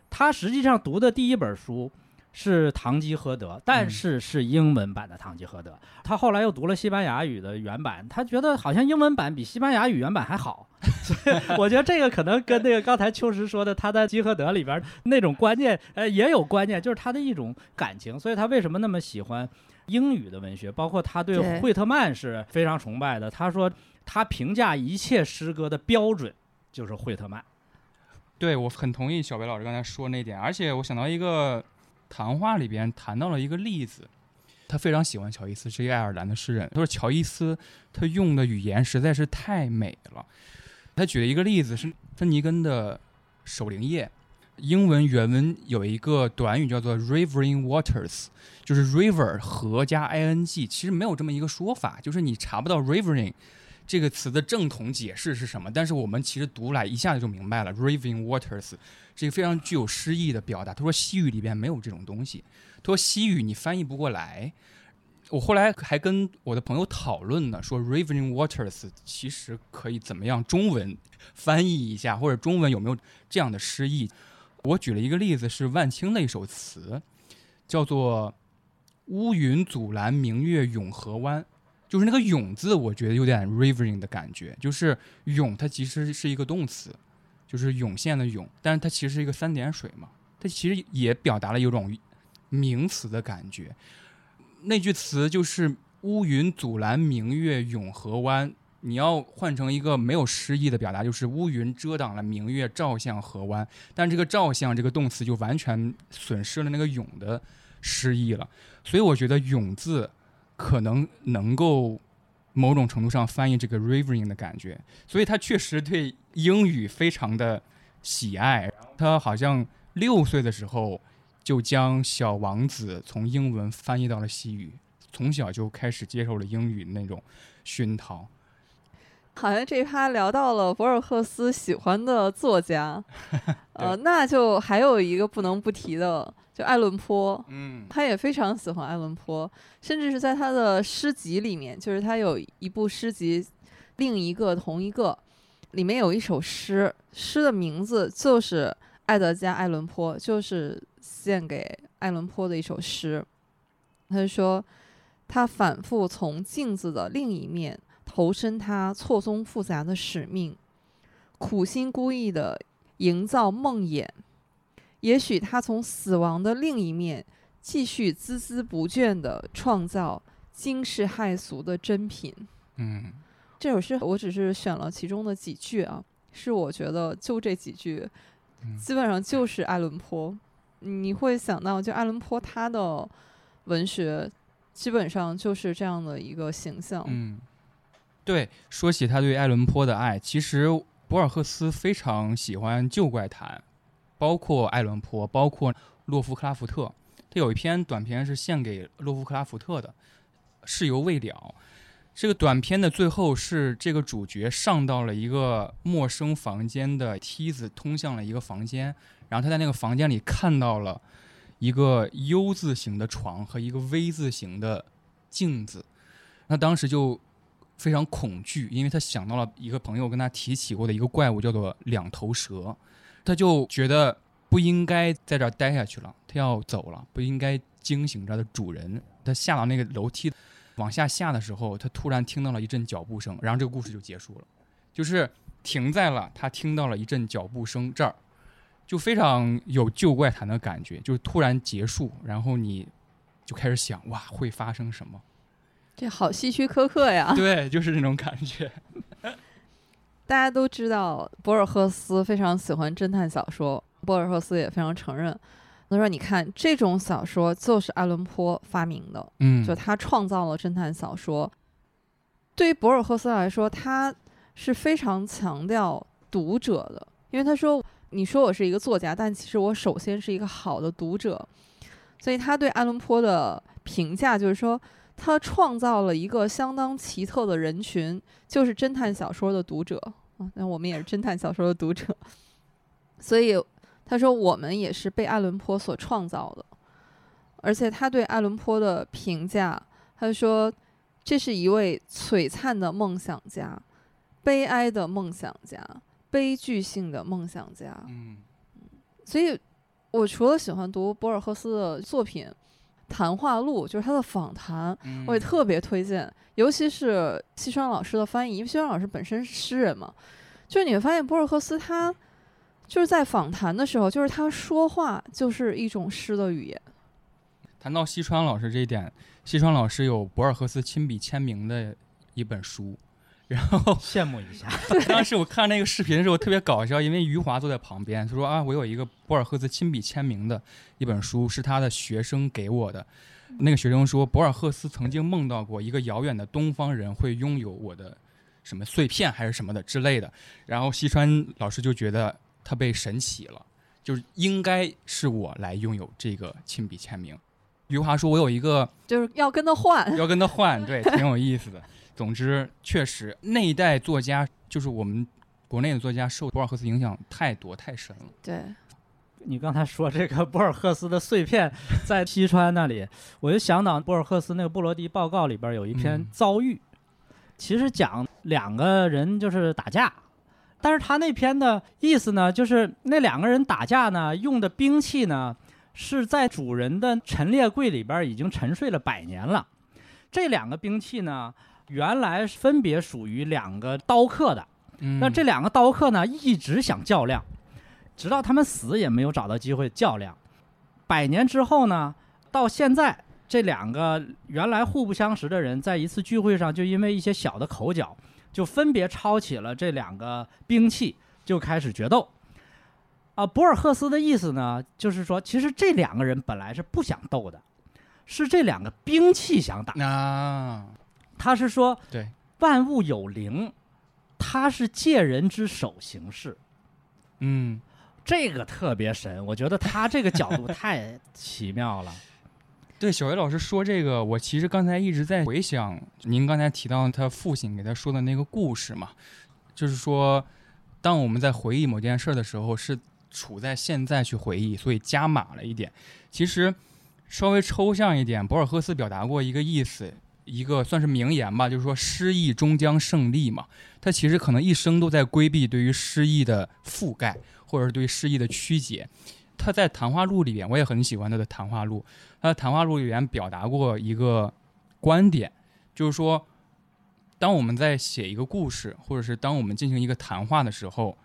他实际上读的第一本书是《堂吉诃德》，但是是英文版的《堂吉诃德》。他后来又读了西班牙语的原版，他觉得好像英文版比西班牙语原版还好。所 以我觉得这个可能跟那个刚才秋实说的他在《吉诃德》里边那种观念，呃，也有观念，就是他的一种感情。所以他为什么那么喜欢英语的文学？包括他对对惠特曼是非常崇拜的。他说他评价一切诗歌的标准就是惠特曼。对我很同意小白老师刚才说那点，而且我想到一个谈话里边谈到了一个例子，他非常喜欢乔伊斯，是一个爱尔兰的诗人。他说乔伊斯他用的语言实在是太美了。他举了一个例子是芬尼根的《守灵夜》，英文原文有一个短语叫做 “rivering waters”，就是 “river” 河加 ing，其实没有这么一个说法，就是你查不到 “rivering”。这个词的正统解释是什么？但是我们其实读来一下子就明白了，“raving waters” 这个非常具有诗意的表达。他说西语里边没有这种东西，他说西语你翻译不过来。我后来还跟我的朋友讨论呢，说 “raving waters” 其实可以怎么样中文翻译一下，或者中文有没有这样的诗意？我举了一个例子，是万青的一首词，叫做“乌云阻拦明月永河湾”。就是那个“涌”字，我觉得有点 rivering 的感觉。就是“涌”，它其实是一个动词，就是涌现的“涌”，但是它其实是一个三点水嘛，它其实也表达了有种名词的感觉。那句词就是“乌云阻拦明月涌河湾”，你要换成一个没有诗意的表达，就是“乌云遮挡了明月照向河湾”。但这个“照向”这个动词就完全损失了那个“涌”的诗意了。所以我觉得“涌”字。可能能够某种程度上翻译这个 rivering 的感觉，所以他确实对英语非常的喜爱。他好像六岁的时候就将《小王子》从英文翻译到了西语，从小就开始接受了英语那种熏陶。好像这一趴聊到了博尔赫斯喜欢的作家，呃，那就还有一个不能不提的，就爱伦坡。嗯，他也非常喜欢爱伦坡，甚至是在他的诗集里面，就是他有一部诗集，另一个同一个，里面有一首诗，诗的名字就是爱德加·爱伦坡，就是献给爱伦坡的一首诗。他就说，他反复从镜子的另一面投身他错综复杂的使命，苦心孤诣的营造梦魇，也许他从死亡的另一面继续孜孜不倦的创造惊世骇俗的珍品。嗯，这首诗我只是选了其中的几句啊，是我觉得就这几句，基本上就是爱伦坡。你会想到，就爱伦坡他的文学基本上就是这样的一个形象。嗯，对，说起他对爱伦坡的爱，其实博尔赫斯非常喜欢旧怪谈，包括爱伦坡，包括洛夫克拉夫特。他有一篇短篇是献给洛夫克拉夫特的，《事由未了》。这个短片的最后是这个主角上到了一个陌生房间的梯子，通向了一个房间。然后他在那个房间里看到了一个 U 字形的床和一个 V 字形的镜子，那当时就非常恐惧，因为他想到了一个朋友跟他提起过的一个怪物，叫做两头蛇，他就觉得不应该在这儿待下去了，他要走了，不应该惊醒他的主人。他下到那个楼梯往下下的时候，他突然听到了一阵脚步声，然后这个故事就结束了，就是停在了他听到了一阵脚步声这儿。就非常有旧怪谈的感觉，就是突然结束，然后你就开始想，哇，会发生什么？这好希区柯克呀！对，就是那种感觉。大家都知道，博尔赫斯非常喜欢侦探小说，博尔赫斯也非常承认。他说：“你看，这种小说就是爱伦坡发明的，嗯，就他创造了侦探小说。对于博尔赫斯来说，他是非常强调读者的，因为他说。”你说我是一个作家，但其实我首先是一个好的读者，所以他对爱伦坡的评价就是说，他创造了一个相当奇特的人群，就是侦探小说的读者啊。那我们也是侦探小说的读者，所以他说我们也是被爱伦坡所创造的，而且他对爱伦坡的评价，他说这是一位璀璨的梦想家，悲哀的梦想家。悲剧性的梦想家，嗯，所以，我除了喜欢读博尔赫斯的作品，《谈话录》就是他的访谈，我也特别推荐，尤其是西川老师的翻译，因为西川老师本身是诗人嘛，就是你会发现博尔赫斯他就是在访谈的时候，就是他说话就是一种诗的语言。谈到西川老师这一点，西川老师有博尔赫斯亲笔签名的一本书。然后 羡慕一下。当时我看那个视频的时候特别搞笑，因为余华坐在旁边，他说啊，我有一个博尔赫斯亲笔签名的一本书，是他的学生给我的。那个学生说，博尔赫斯曾经梦到过一个遥远的东方人会拥有我的什么碎片还是什么的之类的。然后西川老师就觉得他被神启了，就是应该是我来拥有这个亲笔签名。余华说，我有一个就是要跟他换，要跟他换，对，挺有意思的。总之，确实那一代作家，就是我们国内的作家，受博尔赫斯影响太多太深了。对，你刚才说这个 博尔赫斯的碎片在西川那里，我就想到博尔赫斯那个布罗迪报告里边有一篇遭遇，其实讲两个人就是打架，但是他那篇的意思呢，就是那两个人打架呢，用的兵器呢是在主人的陈列柜里边已经沉睡了百年了，这两个兵器呢。原来分别属于两个刀客的，那这两个刀客呢，一直想较量，直到他们死也没有找到机会较量。百年之后呢，到现在这两个原来互不相识的人，在一次聚会上，就因为一些小的口角，就分别抄起了这两个兵器，就开始决斗。啊，博尔赫斯的意思呢，就是说，其实这两个人本来是不想斗的，是这两个兵器想打啊。他是说，对，万物有灵，他是借人之手行事，嗯，这个特别神，我觉得他这个角度太 奇妙了。对，小维老师说这个，我其实刚才一直在回想您刚才提到他父亲给他说的那个故事嘛，就是说，当我们在回忆某件事的时候，是处在现在去回忆，所以加码了一点。其实稍微抽象一点，博尔赫斯表达过一个意思。一个算是名言吧，就是说诗意终将胜利嘛。他其实可能一生都在规避对于诗意的覆盖，或者是对诗意的曲解。他在谈话录里边，我也很喜欢他的谈话录。他的谈话录里边表达过一个观点，就是说，当我们在写一个故事，或者是当我们进行一个谈话的时候，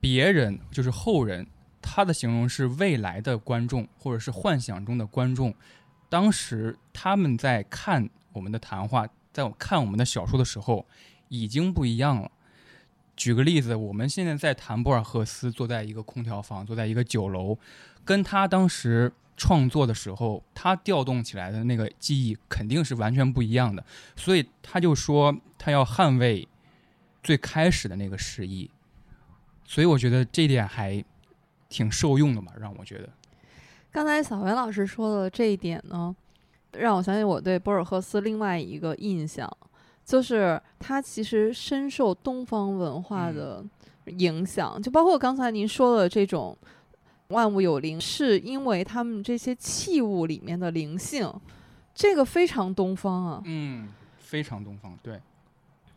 别人就是后人，他的形容是未来的观众或者是幻想中的观众，当时他们在看我们的谈话，在我看我们的小说的时候，已经不一样了。举个例子，我们现在在谈博尔赫斯，坐在一个空调房，坐在一个酒楼，跟他当时创作的时候，他调动起来的那个记忆肯定是完全不一样的。所以他就说他要捍卫最开始的那个诗意。所以我觉得这点还挺受用的嘛，让我觉得。刚才小袁老师说的这一点呢，让我想起我对博尔赫斯另外一个印象。就是他其实深受东方文化的影响，就包括刚才您说的这种万物有灵，是因为他们这些器物里面的灵性，这个非常东方啊。嗯，非常东方，对。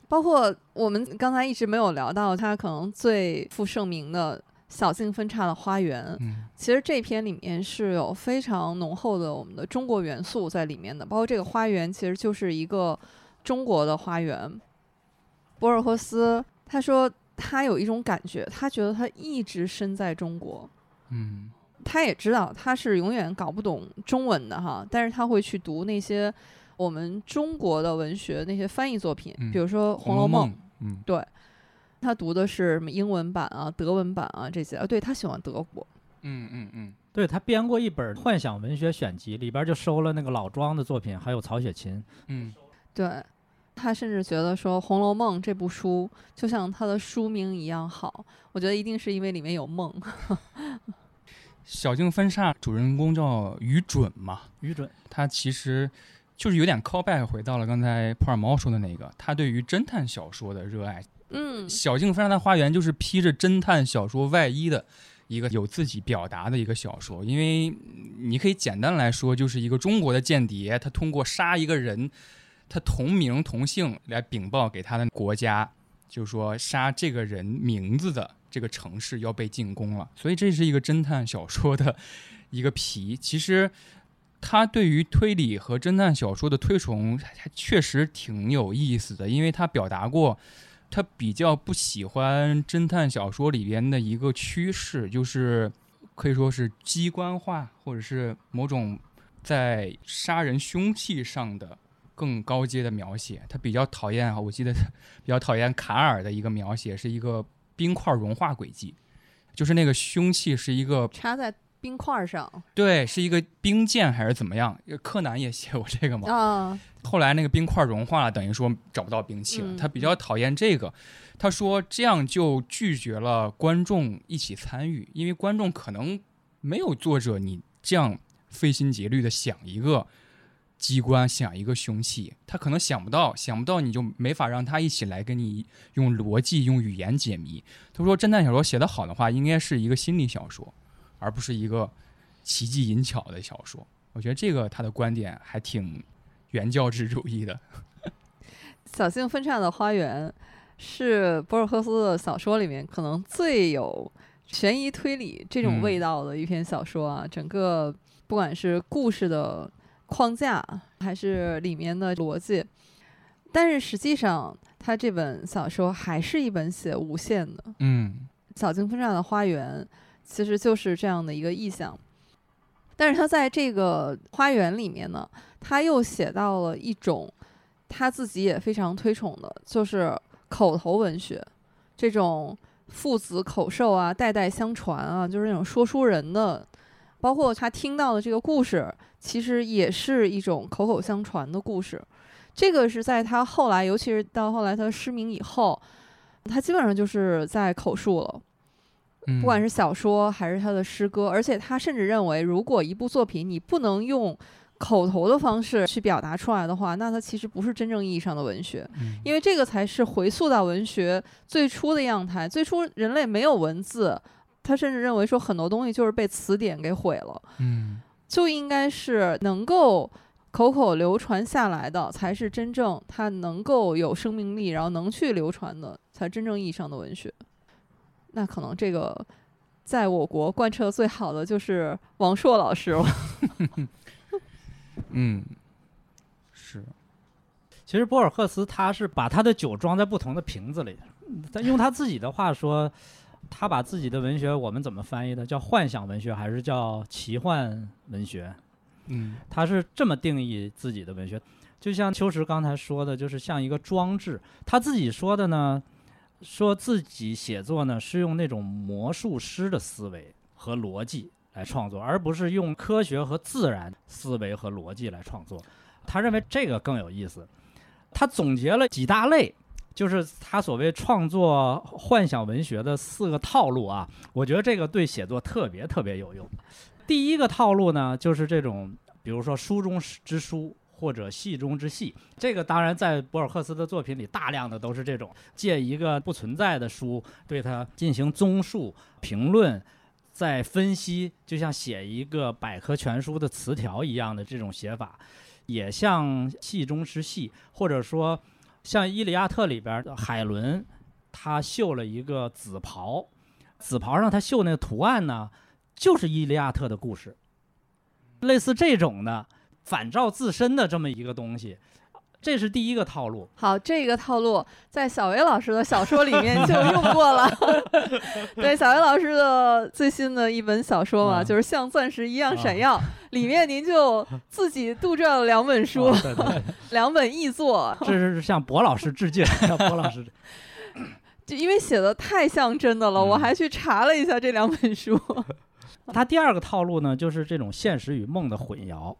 包括我们刚才一直没有聊到，他可能最负盛名的小径分叉的花园。嗯，其实这篇里面是有非常浓厚的我们的中国元素在里面的，包括这个花园其实就是一个。中国的花园，博尔赫斯他说他有一种感觉，他觉得他一直身在中国，嗯，他也知道他是永远搞不懂中文的哈，但是他会去读那些我们中国的文学那些翻译作品，比如说《红楼梦》，嗯，对，他读的是什么英文版啊、德文版啊这些啊，对他喜欢德国，嗯嗯嗯，对他编过一本幻想文学选集，里边就收了那个老庄的作品，还有曹雪芹，嗯。对，他甚至觉得说《红楼梦》这部书就像他的书名一样好。我觉得一定是因为里面有梦。小径分叉主人公叫于准嘛？于准，他其实就是有点 callback 回到了刚才普尔猫说的那个，他对于侦探小说的热爱。嗯，小径分叉的花园就是披着侦探小说外衣的一个有自己表达的一个小说。因为你可以简单来说，就是一个中国的间谍，他通过杀一个人。他同名同姓来禀报给他的国家，就是说杀这个人名字的这个城市要被进攻了，所以这是一个侦探小说的一个皮。其实他对于推理和侦探小说的推崇，还确实挺有意思的，因为他表达过他比较不喜欢侦探小说里边的一个趋势，就是可以说是机关化，或者是某种在杀人凶器上的。更高阶的描写，他比较讨厌啊，我记得比较讨厌卡尔的一个描写是一个冰块融化轨迹，就是那个凶器是一个插在冰块上，对，是一个冰剑还是怎么样？柯南也写过这个吗。啊，后来那个冰块融化了，等于说找不到兵器了。他比较讨厌这个，他说这样就拒绝了观众一起参与，因为观众可能没有作者你这样费心竭虑的想一个。机关想一个凶器，他可能想不到，想不到你就没法让他一起来跟你用逻辑、用语言解谜。他说，侦探小说写得好的话，应该是一个心理小说，而不是一个奇技淫巧的小说。我觉得这个他的观点还挺原教旨主义的。小径分岔的花园是博尔赫斯的小说里面可能最有悬疑推理这种味道的一篇小说啊，整个不管是故事的。框架还是里面的逻辑，但是实际上，他这本小说还是一本写无限的。嗯，小径分岔的花园其实就是这样的一个意象，但是他在这个花园里面呢，他又写到了一种他自己也非常推崇的，就是口头文学，这种父子口授啊，代代相传啊，就是那种说书人的。包括他听到的这个故事，其实也是一种口口相传的故事。这个是在他后来，尤其是到后来他失明以后，他基本上就是在口述了。不管是小说还是他的诗歌，而且他甚至认为，如果一部作品你不能用口头的方式去表达出来的话，那它其实不是真正意义上的文学，因为这个才是回溯到文学最初的样态。最初人类没有文字。他甚至认为说很多东西就是被词典给毁了，嗯，就应该是能够口口流传下来的才是真正它能够有生命力，然后能去流传的才真正意义上的文学。那可能这个在我国贯彻最好的就是王朔老师了。嗯，是。其实博尔赫斯他是把他的酒装在不同的瓶子里，他用他自己的话说。他把自己的文学，我们怎么翻译的？叫幻想文学还是叫奇幻文学？嗯，他是这么定义自己的文学，就像秋实刚才说的，就是像一个装置。他自己说的呢，说自己写作呢是用那种魔术师的思维和逻辑来创作，而不是用科学和自然思维和逻辑来创作。他认为这个更有意思。他总结了几大类。就是他所谓创作幻想文学的四个套路啊，我觉得这个对写作特别特别有用。第一个套路呢，就是这种，比如说书中之书或者戏中之戏。这个当然在博尔赫斯的作品里，大量的都是这种借一个不存在的书，对它进行综述、评论、再分析，就像写一个百科全书的词条一样的这种写法，也像戏中之戏，或者说。像《伊利亚特》里边的海伦，他绣了一个紫袍，紫袍上他绣那个图案呢，就是《伊利亚特》的故事。类似这种的反照自身的这么一个东西，这是第一个套路。好，这个套路在小维老师的小说里面就用过了。对，小维老师的最新的一本小说嘛，就是像钻石一样闪耀。里面您就自己杜撰了两本书，两本译作，这是向博老师致敬。博老师，就因为写的太像真的了，我还去查了一下这两本书。他第二个套路呢，就是这种现实与梦的混淆，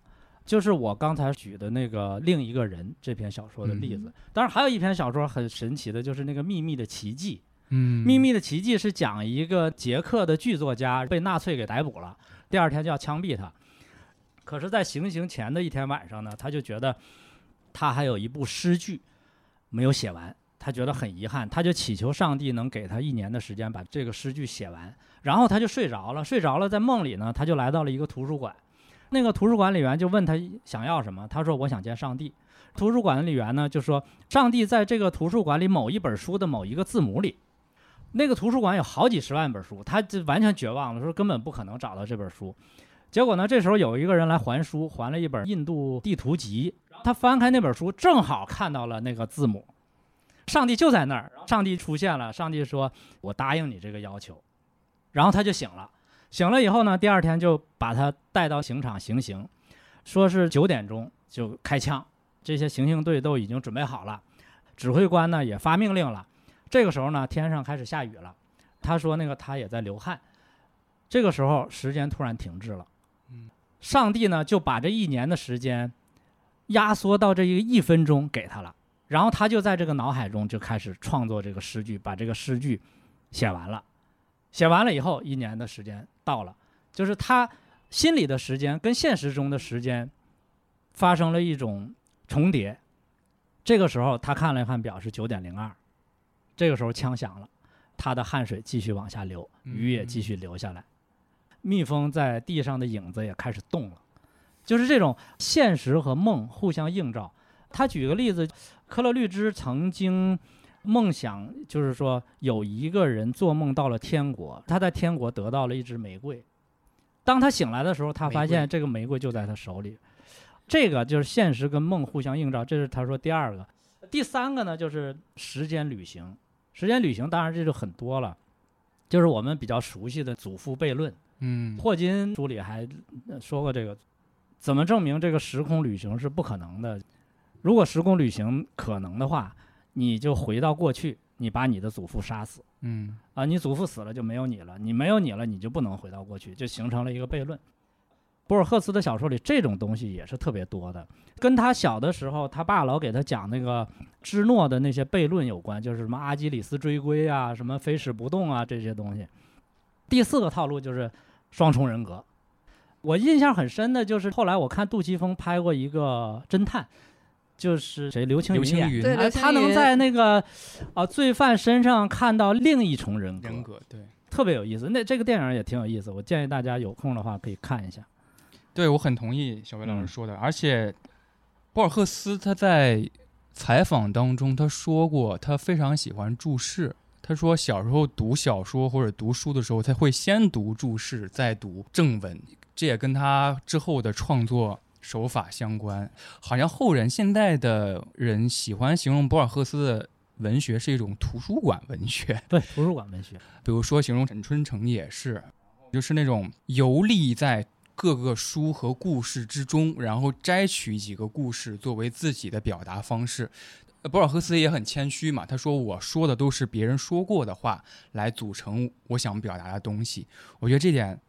就是我刚才举的那个另一个人这篇小说的例子。当然，还有一篇小说很神奇的，就是那个《秘密的奇迹》。嗯，《秘密的奇迹》是讲一个捷克的剧作家被纳粹给逮捕了，第二天就要枪毙他。可是，在行刑前的一天晚上呢，他就觉得他还有一部诗句没有写完，他觉得很遗憾，他就祈求上帝能给他一年的时间把这个诗句写完。然后他就睡着了，睡着了，在梦里呢，他就来到了一个图书馆。那个图书管理员就问他想要什么，他说：“我想见上帝。”图书管理员呢就说：“上帝在这个图书馆里某一本书的某一个字母里。”那个图书馆有好几十万本书，他就完全绝望了，说根本不可能找到这本书。结果呢？这时候有一个人来还书，还了一本印度地图集。他翻开那本书，正好看到了那个字母，上帝就在那儿。上帝出现了，上帝说：“我答应你这个要求。”然后他就醒了。醒了以后呢，第二天就把他带到刑场行刑，说是九点钟就开枪。这些行刑队都已经准备好了，指挥官呢也发命令了。这个时候呢，天上开始下雨了。他说：“那个他也在流汗。”这个时候，时间突然停滞了。上帝呢就把这一年的时间压缩到这一个一分钟给他了，然后他就在这个脑海中就开始创作这个诗句，把这个诗句写完了。写完了以后，一年的时间到了，就是他心里的时间跟现实中的时间发生了一种重叠。这个时候，他看了看表，是九点零二。这个时候枪响了，他的汗水继续往下流，雨也继续流下来。蜜蜂在地上的影子也开始动了，就是这种现实和梦互相映照。他举个例子，科勒律兹曾经梦想，就是说有一个人做梦到了天国，他在天国得到了一支玫瑰。当他醒来的时候，他发现这个玫瑰就在他手里。这个就是现实跟梦互相映照，这是他说第二个。第三个呢，就是时间旅行。时间旅行当然这就很多了，就是我们比较熟悉的祖父悖论。嗯，霍金书里还说过这个，怎么证明这个时空旅行是不可能的？如果时空旅行可能的话，你就回到过去，你把你的祖父杀死，嗯，啊，你祖父死了就没有你了，你没有你了，你就不能回到过去，就形成了一个悖论。博尔赫斯的小说里这种东西也是特别多的，跟他小的时候他爸老给他讲那个芝诺的那些悖论有关，就是什么阿基里斯追龟啊，什么飞矢不动啊这些东西。第四个套路就是。双重人格，我印象很深的就是后来我看杜琪峰拍过一个侦探，就是谁刘青云演，他能在那个啊罪犯身上看到另一重人格，人格对，特别有意思。那这个电影也挺有意思，我建议大家有空的话可以看一下。对我很同意小魏老师说的，而且博尔赫斯他在采访当中他说过，他非常喜欢注释。他说，小时候读小说或者读书的时候，他会先读注释，再读正文。这也跟他之后的创作手法相关。好像后人现代的人喜欢形容博尔赫斯的文学是一种图书馆文学，对，图书馆文学。比如说形容陈春成也是，就是那种游历在各个书和故事之中，然后摘取几个故事作为自己的表达方式。博尔赫斯也很谦虚嘛，他说：“我说的都是别人说过的话，来组成我想表达的东西。”我觉得这点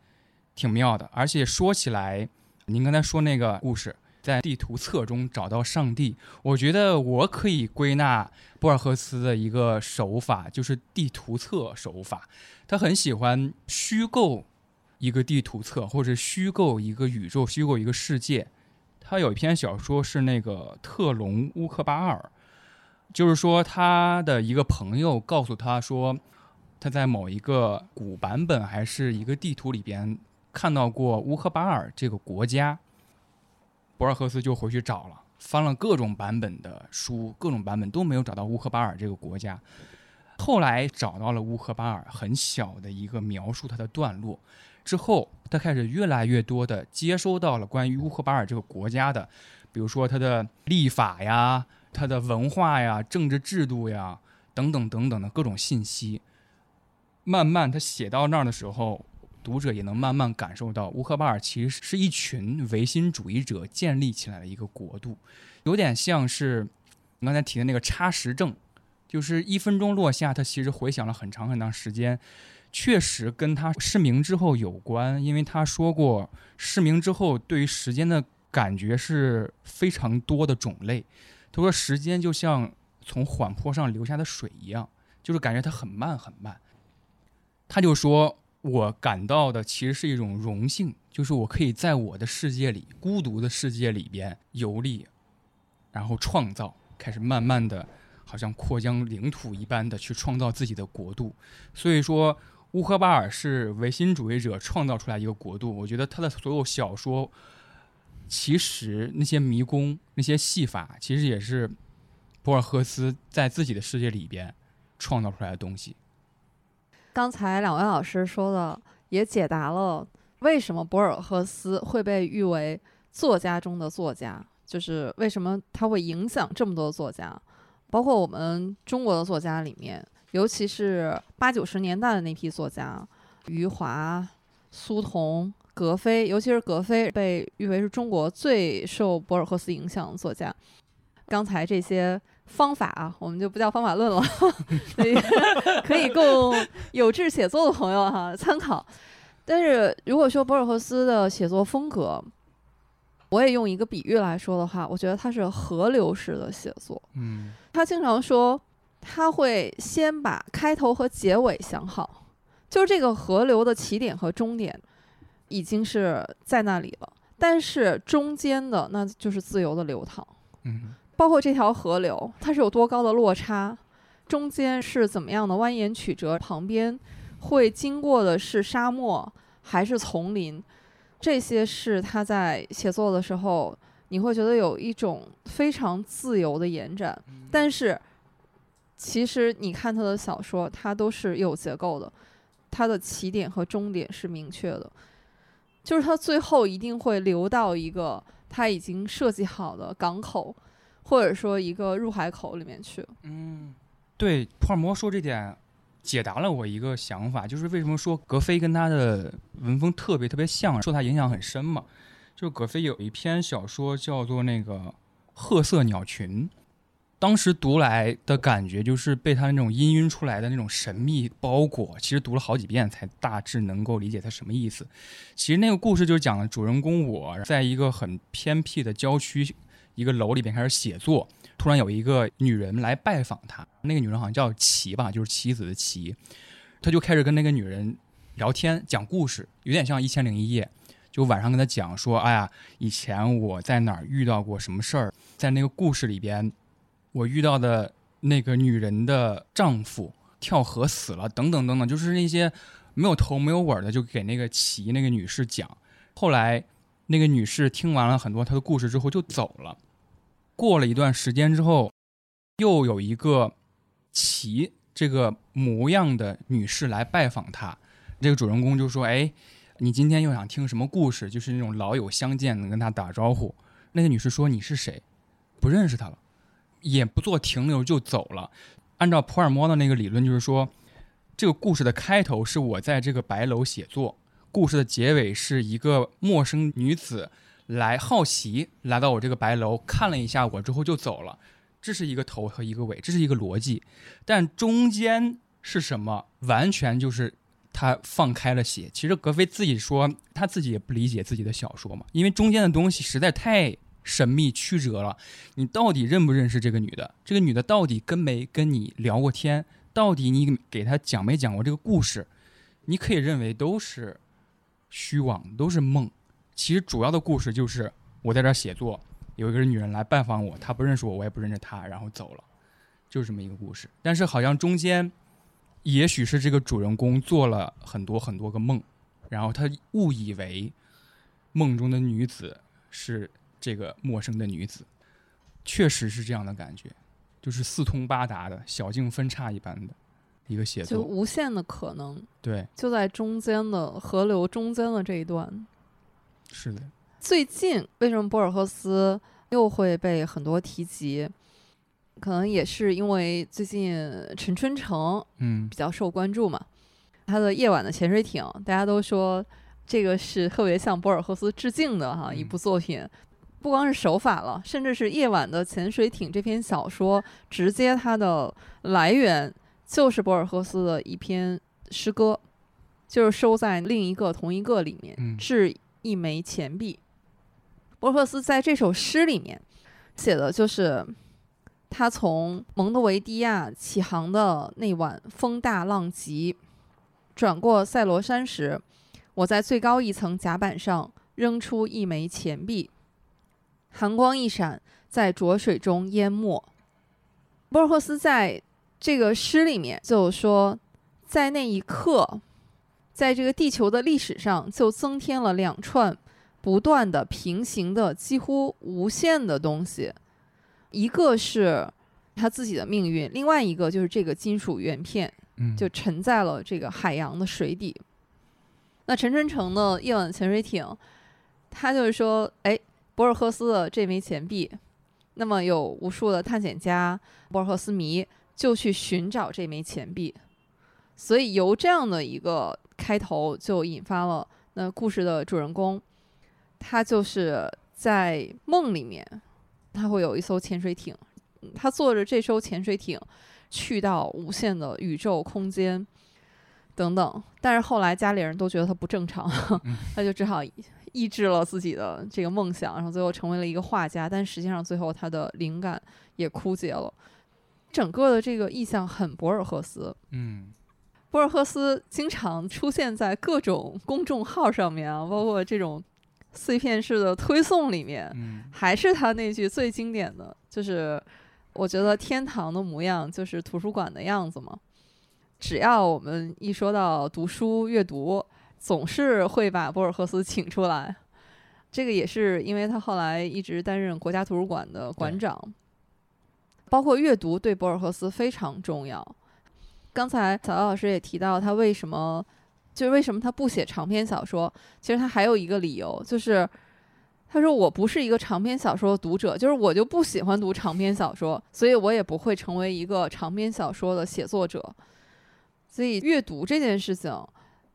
挺妙的。而且说起来，您刚才说那个故事，在地图册中找到上帝，我觉得我可以归纳博尔赫斯的一个手法，就是地图册手法。他很喜欢虚构一个地图册，或者虚构一个宇宙，虚构一个世界。他有一篇小说是那个特隆乌克巴尔。就是说，他的一个朋友告诉他说，他在某一个古版本还是一个地图里边看到过乌克巴尔这个国家。博尔赫斯就回去找了，翻了各种版本的书，各种版本都没有找到乌克巴尔这个国家。后来找到了乌克巴尔很小的一个描述他的段落之后，他开始越来越多的接收到了关于乌克巴尔这个国家的，比如说他的立法呀。他的文化呀、政治制度呀等等等等的各种信息，慢慢他写到那儿的时候，读者也能慢慢感受到乌克巴尔其实是一群唯心主义者建立起来的一个国度，有点像是你刚才提的那个差时症，就是一分钟落下，他其实回想了很长很长时间，确实跟他失明之后有关，因为他说过失明之后对于时间的感觉是非常多的种类。他说：“时间就像从缓坡上流下的水一样，就是感觉它很慢很慢。”他就说：“我感到的其实是一种荣幸，就是我可以在我的世界里，孤独的世界里边游历，然后创造，开始慢慢的，好像扩张领土一般的去创造自己的国度。所以说，乌克巴尔是唯心主义者创造出来一个国度。我觉得他的所有小说。”其实那些迷宫、那些戏法，其实也是博尔赫斯在自己的世界里边创造出来的东西。刚才两位老师说的也解答了为什么博尔赫斯会被誉为作家中的作家，就是为什么他会影响这么多作家，包括我们中国的作家里面，尤其是八九十年代的那批作家，余华、苏童。格非，尤其是格非，被誉为是中国最受博尔赫斯影响的作家。刚才这些方法啊，我们就不叫方法论了，所以 可以供有志写作的朋友哈参考。但是如果说博尔赫斯的写作风格，我也用一个比喻来说的话，我觉得他是河流式的写作。嗯，他经常说他会先把开头和结尾想好，就是这个河流的起点和终点。已经是在那里了，但是中间的那就是自由的流淌，嗯，包括这条河流，它是有多高的落差，中间是怎么样的蜿蜒曲折，旁边会经过的是沙漠还是丛林，这些是他在写作的时候，你会觉得有一种非常自由的延展，但是其实你看他的小说，它都是有结构的，它的起点和终点是明确的。就是他最后一定会流到一个他已经设计好的港口，或者说一个入海口里面去。嗯，对，普尔摩说这点解答了我一个想法，就是为什么说格菲跟他的文风特别特别像，受他影响很深嘛？就是格菲有一篇小说叫做那个《褐色鸟群》。当时读来的感觉就是被他那种氤氲出来的那种神秘包裹，其实读了好几遍才大致能够理解他什么意思。其实那个故事就是讲主人公我在一个很偏僻的郊区一个楼里边开始写作，突然有一个女人来拜访他，那个女人好像叫琪吧，就是棋子的棋，他就开始跟那个女人聊天讲故事，有点像《一千零一夜》，就晚上跟他讲说，哎呀，以前我在哪儿遇到过什么事儿，在那个故事里边。我遇到的那个女人的丈夫跳河死了，等等等等，就是那些没有头没有尾的，就给那个齐那个女士讲。后来那个女士听完了很多她的故事之后就走了。过了一段时间之后，又有一个齐这个模样的女士来拜访他。这个主人公就说：“哎，你今天又想听什么故事？就是那种老友相见，能跟他打招呼。”那个女士说：“你是谁？不认识他了。”也不做停留就走了，按照普尔摩的那个理论，就是说，这个故事的开头是我在这个白楼写作，故事的结尾是一个陌生女子来好奇来到我这个白楼，看了一下我之后就走了，这是一个头和一个尾，这是一个逻辑。但中间是什么，完全就是他放开了写。其实格非自己说，他自己也不理解自己的小说嘛，因为中间的东西实在太。神秘曲折了，你到底认不认识这个女的？这个女的到底跟没跟你聊过天？到底你给她讲没讲过这个故事？你可以认为都是虚妄，都是梦。其实主要的故事就是我在这儿写作，有一个女人来拜访我，她不认识我，我也不认识她，然后走了，就是这么一个故事。但是好像中间，也许是这个主人公做了很多很多个梦，然后他误以为梦中的女子是。这个陌生的女子，确实是这样的感觉，就是四通八达的小径分叉一般的一个写作，就无限的可能。对，就在中间的河流中间的这一段。是的。最近为什么博尔赫斯又会被很多提及？可能也是因为最近陈春成嗯比较受关注嘛，他的《夜晚的潜水艇》，大家都说这个是特别向博尔赫斯致敬的哈一部作品。不光是手法了，甚至是《夜晚的潜水艇》这篇小说，直接它的来源就是博尔赫斯的一篇诗歌，就是收在另一个同一个里面，是一枚钱币。博尔赫斯在这首诗里面写的就是他从蒙德维迪亚起航的那晚风大浪急，转过塞罗山时，我在最高一层甲板上扔出一枚钱币。寒光一闪，在浊水中淹没。博尔赫斯在这个诗里面就说，在那一刻，在这个地球的历史上，就增添了两串不断的平行的、几乎无限的东西。一个是他自己的命运，另外一个就是这个金属圆片，就沉在了这个海洋的水底。那陈春成的夜晚潜水艇，他就是说，哎。博尔赫斯的这枚钱币，那么有无数的探险家、博尔赫斯迷就去寻找这枚钱币，所以由这样的一个开头就引发了那故事的主人公，他就是在梦里面，他会有一艘潜水艇，他坐着这艘潜水艇去到无限的宇宙空间等等，但是后来家里人都觉得他不正常，他就只好。抑制了自己的这个梦想，然后最后成为了一个画家，但实际上最后他的灵感也枯竭了。整个的这个意象很博尔赫斯，嗯，博尔赫斯经常出现在各种公众号上面啊，包括这种碎片式的推送里面，嗯，还是他那句最经典的就是：“我觉得天堂的模样就是图书馆的样子嘛。”只要我们一说到读书阅读。总是会把博尔赫斯请出来，这个也是因为他后来一直担任国家图书馆的馆长。包括阅读对博尔赫斯非常重要。刚才小姚老师也提到，他为什么就是为什么他不写长篇小说？其实他还有一个理由，就是他说我不是一个长篇小说的读者，就是我就不喜欢读长篇小说，所以我也不会成为一个长篇小说的写作者。所以阅读这件事情。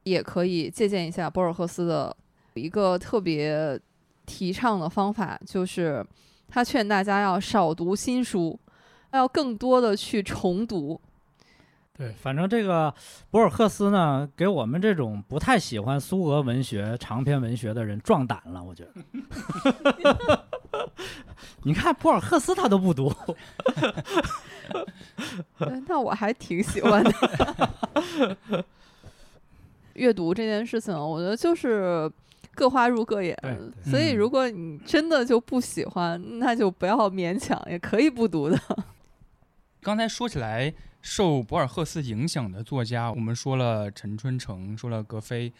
也可以借鉴一下博尔赫斯的一个特别提倡的方法，就是他劝大家要少读新书，要更多的去重读。对，反正这个博尔赫斯呢，给我们这种不太喜欢苏俄文学、长篇文学的人壮胆了。我觉得，你看博尔赫斯他都不读，那我还挺喜欢的。阅读这件事情，我觉得就是各花入各眼。所以如果你真的就不喜欢，那就不要勉强，也可以不读的。刚才说起来，受博尔赫斯影响的作家，我们说了陈春成，说了格非。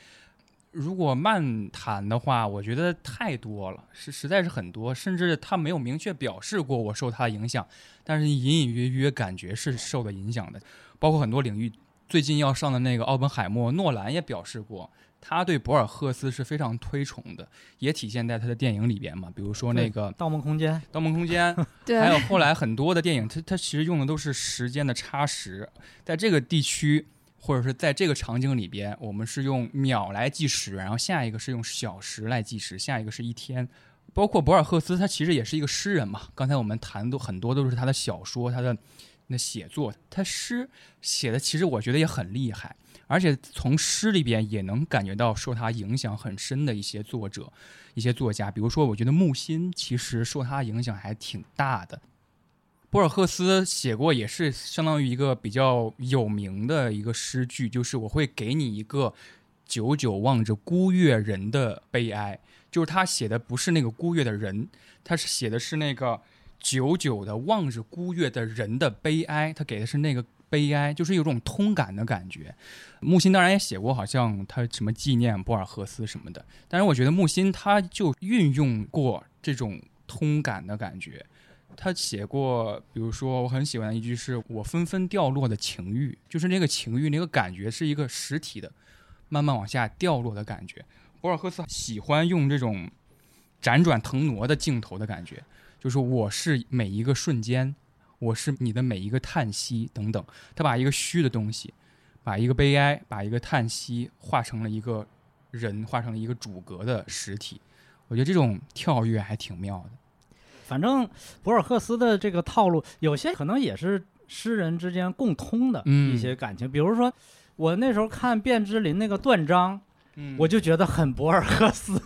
如果漫谈的话，我觉得太多了，是实在是很多，甚至他没有明确表示过我受他的影响，但是隐隐约约感觉是受的影响的，包括很多领域。最近要上的那个奥本海默，诺兰也表示过，他对博尔赫斯是非常推崇的，也体现在他的电影里边嘛，比如说那个《盗梦空间》。盗梦空间，对，还有后来很多的电影，它它其实用的都是时间的差时，在这个地区或者是在这个场景里边，我们是用秒来计时，然后下一个是用小时来计时，下一个是一天。包括博尔赫斯，他其实也是一个诗人嘛。刚才我们谈的很多都是他的小说，他的那写作，他诗写的其实我觉得也很厉害。而且从诗里边也能感觉到受他影响很深的一些作者、一些作家，比如说，我觉得木心其实受他影响还挺大的。博尔赫斯写过也是相当于一个比较有名的一个诗句，就是我会给你一个久久望着孤月人的悲哀，就是他写的不是那个孤月的人，他是写的是那个久久的望着孤月的人的悲哀，他给的是那个。悲哀就是有种通感的感觉。木心当然也写过，好像他什么纪念博尔赫斯什么的。但是我觉得木心他就运用过这种通感的感觉。他写过，比如说我很喜欢的一句是“我纷纷掉落的情欲”，就是那个情欲那个感觉是一个实体的，慢慢往下掉落的感觉。博尔赫斯喜欢用这种辗转腾挪的镜头的感觉，就是我是每一个瞬间。我是你的每一个叹息等等，他把一个虚的东西，把一个悲哀，把一个叹息，化成了一个人，化成了一个主格的实体。我觉得这种跳跃还挺妙的。反正博尔赫斯的这个套路，有些可能也是诗人之间共通的一些感情。比如说，我那时候看卞之琳那个断章，我就觉得很博尔赫斯。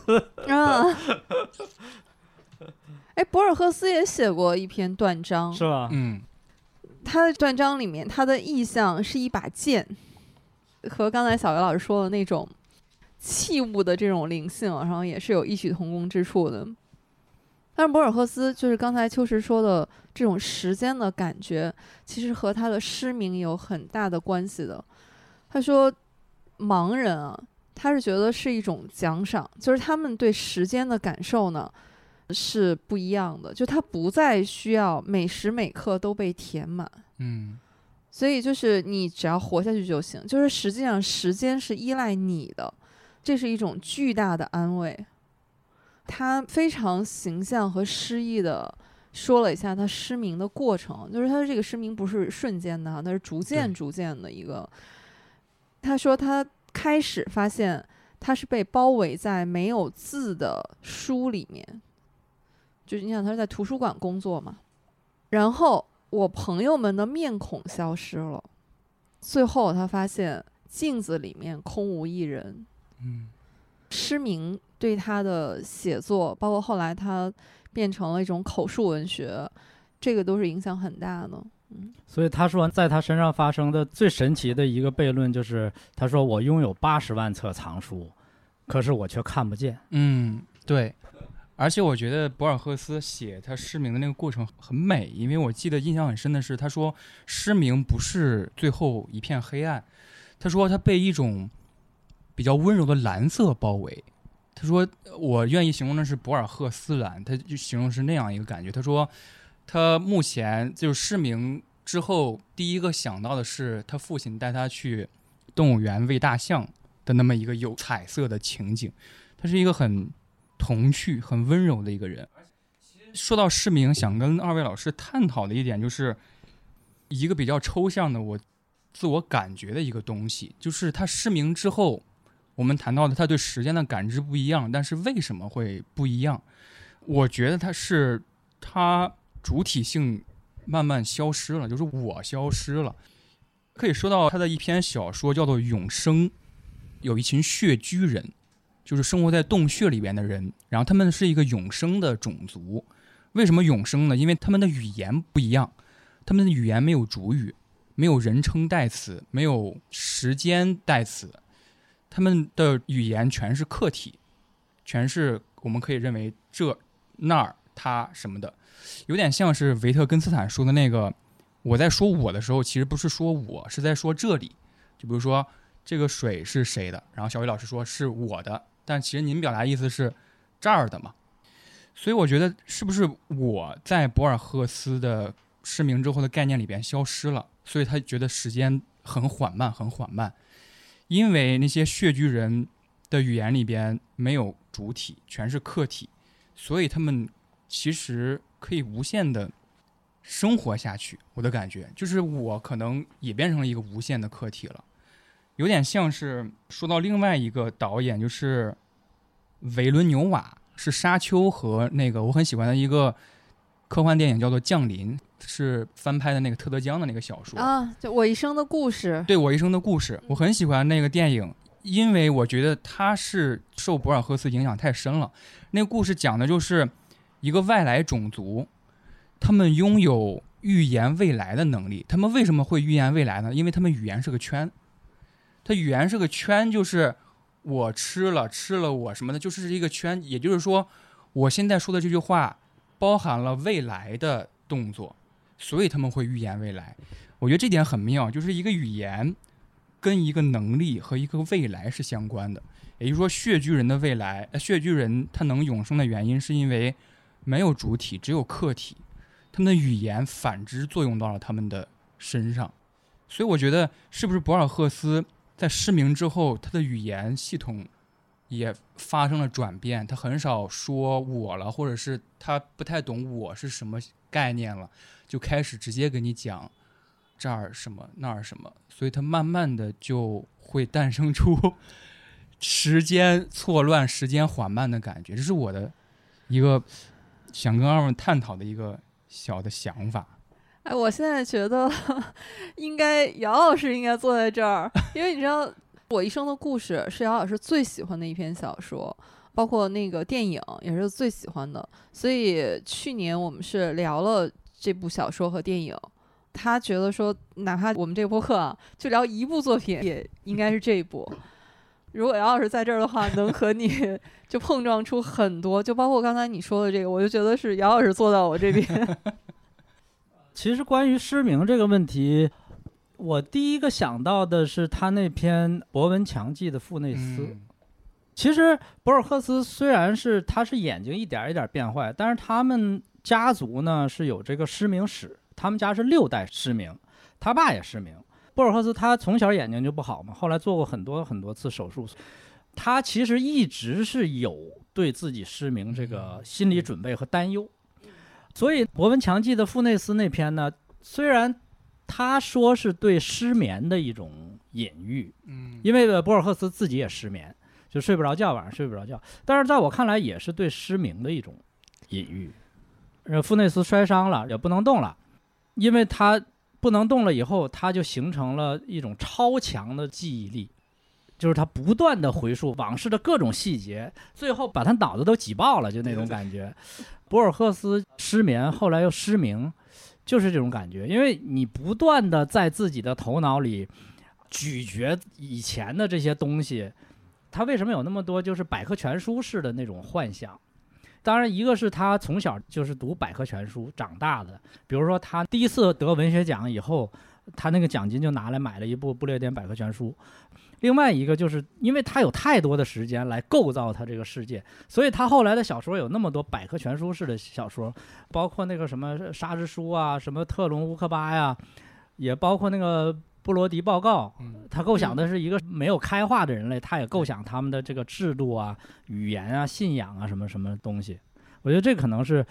啊。哎，博尔赫斯也写过一篇断章，是吧？嗯，他的断章里面，他的意象是一把剑，和刚才小袁老师说的那种器物的这种灵性，然后也是有异曲同工之处的。但是博尔赫斯就是刚才秋实说的这种时间的感觉，其实和他的失明有很大的关系的。他说，盲人啊，他是觉得是一种奖赏，就是他们对时间的感受呢。是不一样的，就他不再需要每时每刻都被填满，嗯，所以就是你只要活下去就行。就是实际上时间是依赖你的，这是一种巨大的安慰。他非常形象和诗意的说了一下他失明的过程，就是他的这个失明不是瞬间的，他是逐渐逐渐的一个。他说他开始发现他是被包围在没有字的书里面。就是你想他是在图书馆工作嘛，然后我朋友们的面孔消失了，最后他发现镜子里面空无一人。嗯，失明对他的写作，包括后来他变成了一种口述文学，这个都是影响很大的。嗯，所以他说在他身上发生的最神奇的一个悖论就是，他说我拥有八十万册藏书，可是我却看不见。嗯，对。而且我觉得博尔赫斯写他失明的那个过程很美，因为我记得印象很深的是，他说失明不是最后一片黑暗，他说他被一种比较温柔的蓝色包围。他说我愿意形容的是博尔赫斯蓝，他就形容是那样一个感觉。他说他目前就失明之后，第一个想到的是他父亲带他去动物园喂大象的那么一个有彩色的情景。他是一个很。童趣很温柔的一个人。说到失明，想跟二位老师探讨的一点，就是一个比较抽象的我自我感觉的一个东西，就是他失明之后，我们谈到的他对时间的感知不一样，但是为什么会不一样？我觉得他是他主体性慢慢消失了，就是我消失了。可以说到他的一篇小说叫做《永生》，有一群穴居人。就是生活在洞穴里边的人，然后他们是一个永生的种族。为什么永生呢？因为他们的语言不一样，他们的语言没有主语，没有人称代词，没有时间代词，他们的语言全是客体，全是我们可以认为这、那儿、他什么的，有点像是维特根斯坦说的那个：我在说我的时候，其实不是说我是在说这里。就比如说这个水是谁的，然后小伟老师说是我的。但其实您表达意思是这儿的嘛？所以我觉得是不是我在博尔赫斯的失明之后的概念里边消失了？所以他觉得时间很缓慢，很缓慢。因为那些穴居人的语言里边没有主体，全是客体，所以他们其实可以无限的生活下去。我的感觉就是，我可能也变成了一个无限的客体了，有点像是说到另外一个导演，就是维伦纽瓦，是《沙丘》和那个我很喜欢的一个科幻电影，叫做《降临》，是翻拍的那个特德·江的那个小说啊，就我一生的故事。对我一生的故事，我很喜欢那个电影。因为我觉得它是受博尔赫斯影响太深了。那个故事讲的就是一个外来种族，他们拥有预言未来的能力。他们为什么会预言未来呢？因为他们语言是个圈，他语言是个圈，就是我吃了吃了我什么的，就是一个圈。也就是说，我现在说的这句话包含了未来的动作，所以他们会预言未来。我觉得这点很妙，就是一个语言。跟一个能力和一个未来是相关的，也就是说，血巨人的未来，血巨人他能永生的原因，是因为没有主体，只有客体，他们的语言反之作用到了他们的身上，所以我觉得，是不是博尔赫斯在失明之后，他的语言系统也发生了转变，他很少说我了，或者是他不太懂我是什么概念了，就开始直接跟你讲。这儿什么那儿什么，所以他慢慢的就会诞生出时间错乱、时间缓慢的感觉。这是我的一个想跟二位探讨的一个小的想法。哎，我现在觉得应该姚老师应该坐在这儿，因为你知道，我一生的故事是姚老师最喜欢的一篇小说，包括那个电影也是最喜欢的。所以去年我们是聊了这部小说和电影。他觉得说，哪怕我们这个播客啊，就聊一部作品，也应该是这一部。如果姚老师在这儿的话，能和你就碰撞出很多，就包括刚才你说的这个，我就觉得是姚老师坐到我这边。其实关于失明这个问题，我第一个想到的是他那篇《博文强记》的傅内斯。其实博尔赫斯虽然是他是眼睛一点一点变坏，但是他们家族呢是有这个失明史。他们家是六代失明，他爸也失明。博尔赫斯他从小眼睛就不好嘛，后来做过很多很多次手术。他其实一直是有对自己失明这个心理准备和担忧。所以《博闻强记》的傅内斯那篇呢，虽然他说是对失眠的一种隐喻，嗯，因为博尔赫斯自己也失眠，就睡不着觉，晚上睡不着觉。但是在我看来，也是对失明的一种隐喻。呃，傅内斯摔伤了，也不能动了。因为他不能动了以后，他就形成了一种超强的记忆力，就是他不断的回溯往事的各种细节，最后把他脑子都挤爆了，就那种感觉。博尔赫斯失眠，后来又失明，就是这种感觉。因为你不断的在自己的头脑里咀嚼以前的这些东西，他为什么有那么多就是百科全书式的那种幻想？当然，一个是他从小就是读百科全书长大的，比如说他第一次得文学奖以后，他那个奖金就拿来买了一部《不列颠百科全书》。另外一个就是因为他有太多的时间来构造他这个世界，所以他后来的小说有那么多百科全书式的小说，包括那个什么《沙之书》啊，什么《特隆乌克巴》呀，也包括那个。布罗迪报告，他构想的是一个没有开化的人类，他也构想他们的这个制度啊、语言啊、信仰啊什么什么东西。我觉得这可能是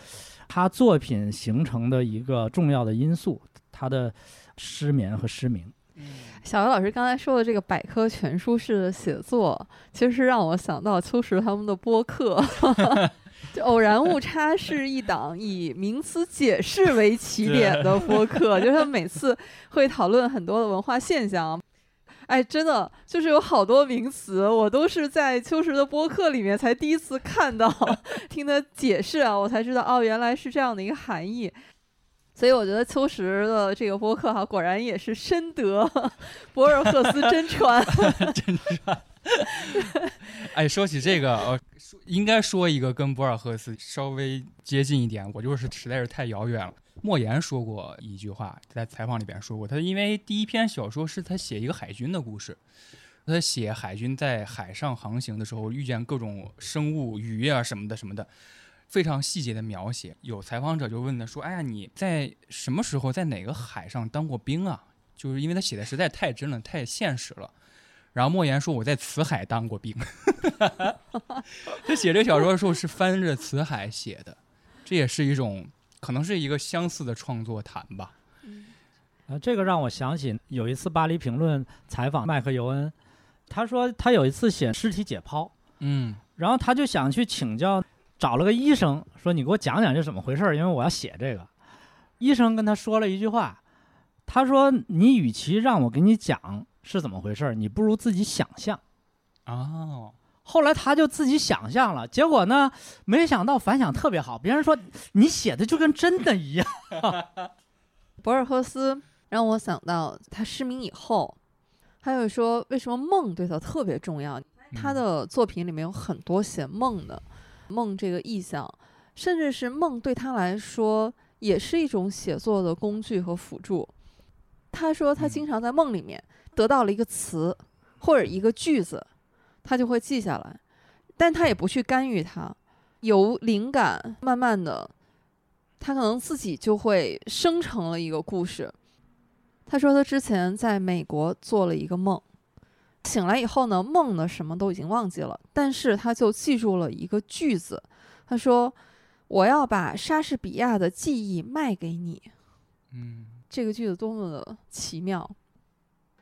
他作品形成的一个重要的因素，他的失眠和失明。小鱼老师刚才说的这个百科全书式的写作，其实是让我想到秋实他们的播客。就偶然误差是一档以名词解释为起点的播客，就是他每次会讨论很多的文化现象。哎，真的就是有好多名词，我都是在秋实的播客里面才第一次看到，听他解释啊，我才知道哦，原来是这样的一个含义。所以我觉得秋实的这个播客哈，果然也是深得 博尔赫斯真传。真传。哎，说起这个，呃，应该说一个跟博尔赫斯稍微接近一点，我就是实在是太遥远了。莫言说过一句话，在采访里边说过，他因为第一篇小说是他写一个海军的故事，他写海军在海上航行的时候遇见各种生物、鱼啊什么的什么的。非常细节的描写，有采访者就问他说：“哎呀，你在什么时候在哪个海上当过兵啊？”就是因为他写的实在太真了，太现实了。然后莫言说我在辞海当过兵。他写这个小说的时候是翻着辞海写的，这也是一种可能是一个相似的创作谈吧。啊，这个让我想起有一次《巴黎评论》采访麦克尤恩，他说他有一次写尸体解剖，嗯，然后他就想去请教，找了个医生说你给我讲讲这怎么回事儿，因为我要写这个。医生跟他说了一句话，他说你与其让我给你讲是怎么回事儿，你不如自己想象。哦，后来他就自己想象了，结果呢，没想到反响特别好，别人说你写的就跟真的一样。博尔赫斯。让我想到他失明以后，还有说为什么梦对他特别重要。他的作品里面有很多写梦的，梦这个意象，甚至是梦对他来说也是一种写作的工具和辅助。他说他经常在梦里面得到了一个词或者一个句子，他就会记下来，但他也不去干预它，由灵感慢慢的，他可能自己就会生成了一个故事。他说，他之前在美国做了一个梦，醒来以后呢，梦的什么都已经忘记了，但是他就记住了一个句子。他说：“我要把莎士比亚的记忆卖给你。”嗯，这个句子多么的奇妙！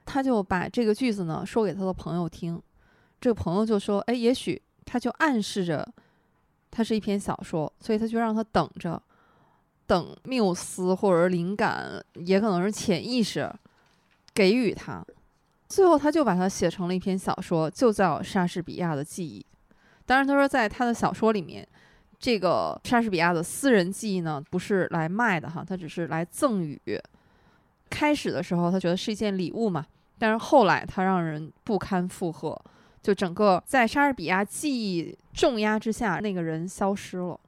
他就把这个句子呢说给他的朋友听，这个朋友就说：“哎，也许他就暗示着，它是一篇小说，所以他就让他等着。”等缪斯或者灵感，也可能是潜意识给予他，最后他就把它写成了一篇小说，就叫《莎士比亚的记忆》。当然，他说在他的小说里面，这个莎士比亚的私人记忆呢，不是来卖的哈，他只是来赠予。开始的时候，他觉得是一件礼物嘛，但是后来他让人不堪负荷，就整个在莎士比亚记忆重压之下，那个人消失了，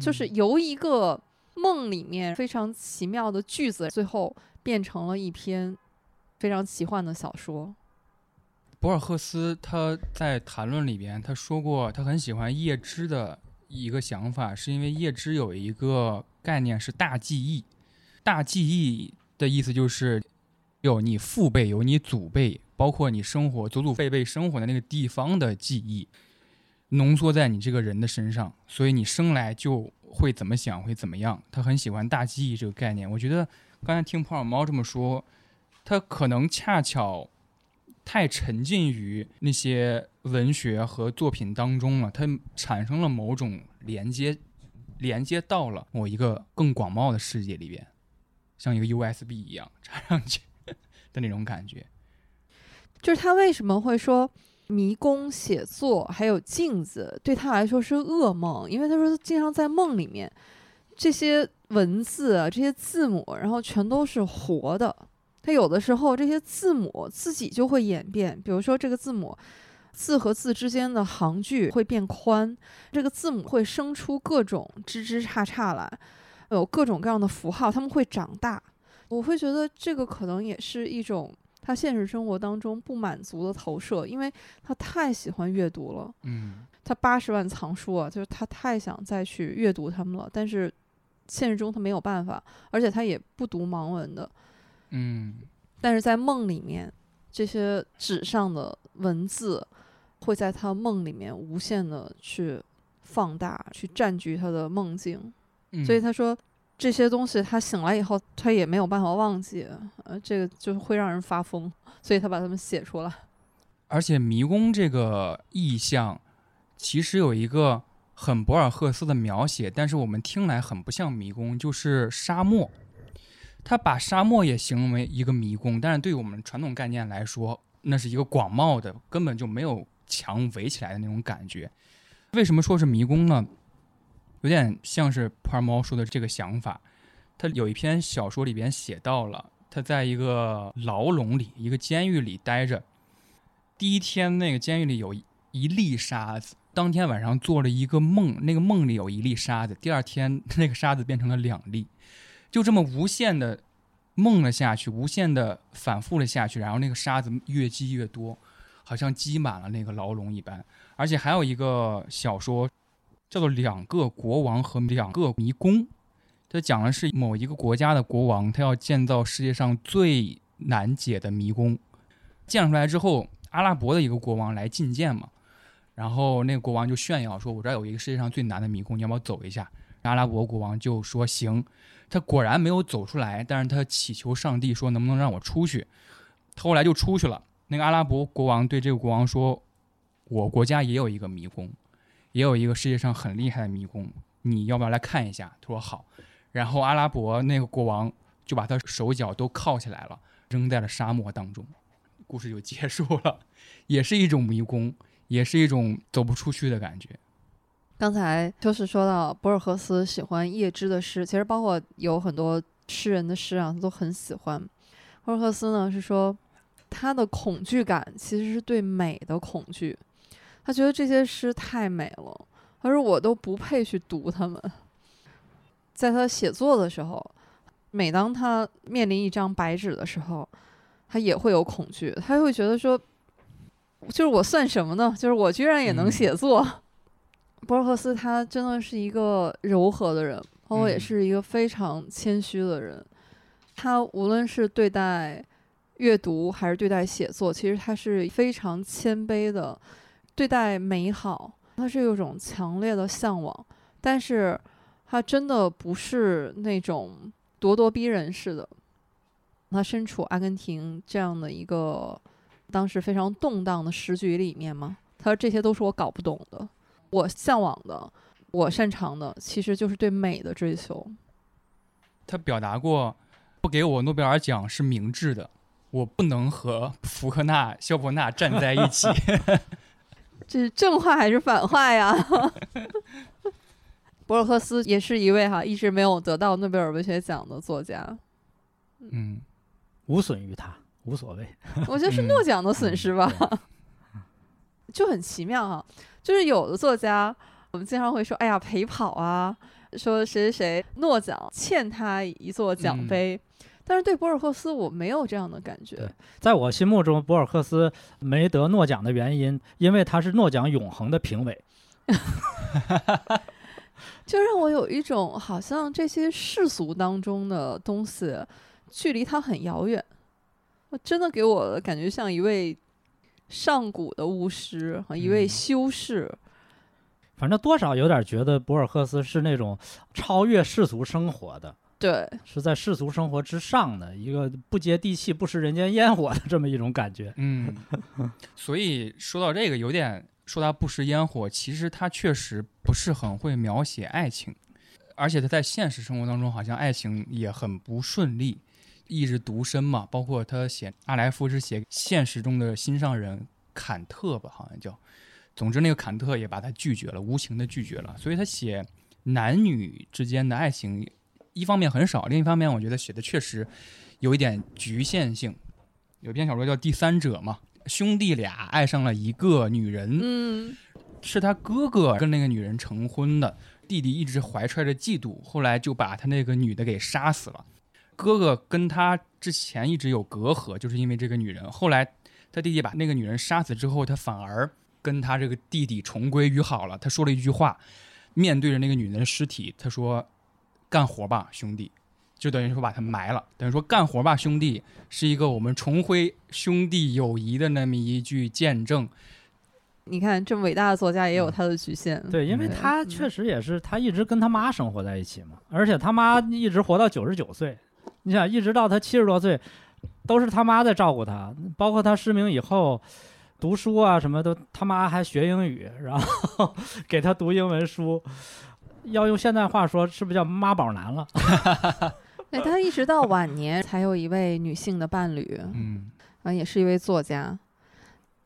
就是由一个。梦里面非常奇妙的句子，最后变成了一篇非常奇幻的小说。博尔赫斯他在谈论里边他说过，他很喜欢叶芝的一个想法，是因为叶芝有一个概念是大记忆。大记忆的意思就是有你父辈、有你祖辈，包括你生活祖祖辈辈生活的那个地方的记忆，浓缩在你这个人的身上，所以你生来就。会怎么想，会怎么样？他很喜欢大记忆这个概念。我觉得刚才听普洱猫这么说，他可能恰巧太沉浸于那些文学和作品当中了，他产生了某种连接，连接到了某一个更广袤的世界里边，像一个 USB 一样插上去的那种感觉。就是他为什么会说？迷宫写作还有镜子对他来说是噩梦，因为他说他经常在梦里面，这些文字啊，这些字母，然后全都是活的。他有的时候这些字母自己就会演变，比如说这个字母字和字之间的行距会变宽，这个字母会生出各种枝枝杈杈来，有各种各样的符号，他们会长大。我会觉得这个可能也是一种。他现实生活当中不满足的投射，因为他太喜欢阅读了。嗯，他八十万藏书啊，就是他太想再去阅读他们了。但是现实中他没有办法，而且他也不读盲文的。嗯，但是在梦里面，这些纸上的文字会在他梦里面无限的去放大，去占据他的梦境。所以他说。这些东西他醒来以后，他也没有办法忘记，呃，这个就会让人发疯，所以他把它们写出来。而且迷宫这个意象，其实有一个很博尔赫斯的描写，但是我们听来很不像迷宫，就是沙漠。他把沙漠也形容为一个迷宫，但是对我们传统概念来说，那是一个广袤的，根本就没有墙围起来的那种感觉。为什么说是迷宫呢？有点像是普尔猫说的这个想法，他有一篇小说里边写到了，他在一个牢笼里，一个监狱里待着。第一天，那个监狱里有一粒沙子，当天晚上做了一个梦，那个梦里有一粒沙子。第二天，那个沙子变成了两粒，就这么无限的梦了下去，无限的反复了下去，然后那个沙子越积越多，好像积满了那个牢笼一般。而且还有一个小说。叫做两个国王和两个迷宫，它讲的是某一个国家的国王，他要建造世界上最难解的迷宫，建出来之后，阿拉伯的一个国王来觐见嘛，然后那个国王就炫耀说：“我这儿有一个世界上最难的迷宫，你要不要走一下？”阿拉伯国王就说：“行。”他果然没有走出来，但是他祈求上帝说：“能不能让我出去？”他后来就出去了。那个阿拉伯国王对这个国王说：“我国家也有一个迷宫，也有一个世界上很厉害的迷宫，你要不要来看一下？”他说：“好。”然后阿拉伯那个国王就把他手脚都铐起来了，扔在了沙漠当中。故事就结束了，也是一种迷宫，也是一种走不出去的感觉。刚才就是说到博尔赫斯喜欢叶芝的诗，其实包括有很多诗人的诗啊，他都很喜欢。博尔赫斯呢是说，他的恐惧感其实是对美的恐惧，他觉得这些诗太美了，他说我都不配去读他们。在他写作的时候，每当他面临一张白纸的时候，他也会有恐惧，他会觉得说，就是我算什么呢？就是我居然也能写作。博尔赫斯他真的是一个柔和的人，包括也是一个非常谦虚的人。他无论是对待阅读还是对待写作，其实他是非常谦卑的。对待美好，他是有种强烈的向往，但是他真的不是那种咄咄逼人似的。他身处阿根廷这样的一个当时非常动荡的时局里面嘛，他说这些都是我搞不懂的。我向往的，我擅长的，其实就是对美的追求。他表达过，不给我诺贝尔奖是明智的，我不能和福克纳、肖伯纳站在一起。这是正话还是反话呀？博尔赫斯也是一位哈，一直没有得到诺贝尔文学奖的作家。嗯，无损于他，无所谓。我觉得是诺奖的损失吧。就很奇妙哈，就是有的作家，我们经常会说，哎呀陪跑啊，说谁谁谁诺奖欠他一座奖杯，但是对博尔赫斯我没有这样的感觉。在我心目中，博尔赫斯没得诺奖的原因，因为他是诺奖永恒的评委，就让我有一种好像这些世俗当中的东西距离他很遥远，真的给我的感觉像一位。上古的巫师和一位修士，反正多少有点觉得博尔赫斯是那种超越世俗生活的，对，是在世俗生活之上的一个不接地气、不食人间烟火的这么一种感觉。嗯，所以说到这个，有点说他不食烟火，其实他确实不是很会描写爱情，而且他在现实生活当中好像爱情也很不顺利。一直独身嘛，包括他写阿莱夫是写现实中的心上人坎特吧，好像叫。总之，那个坎特也把他拒绝了，无情的拒绝了。所以他写男女之间的爱情，一方面很少，另一方面我觉得写的确实有一点局限性。有篇小说叫《第三者》嘛，兄弟俩爱上了一个女人，嗯，是他哥哥跟那个女人成婚的，弟弟一直怀揣着嫉妒，后来就把他那个女的给杀死了。哥哥跟他之前一直有隔阂，就是因为这个女人。后来他弟弟把那个女人杀死之后，他反而跟他这个弟弟重归于好了。他说了一句话，面对着那个女人的尸体，他说：“干活吧，兄弟。”就等于说把他埋了。等于说“干活吧，兄弟”是一个我们重回兄弟友谊的那么一句见证。你看，这么伟大的作家也有他的局限。对，因为他确实也是，他一直跟他妈生活在一起嘛，而且他妈一直活到九十九岁。你想，一直到他七十多岁，都是他妈在照顾他，包括他失明以后，读书啊什么都他妈还学英语，然后 给他读英文书。要用现代话说，是不是叫妈宝男了？哎，他一直到晚年才有一位女性的伴侣，嗯，啊，也是一位作家。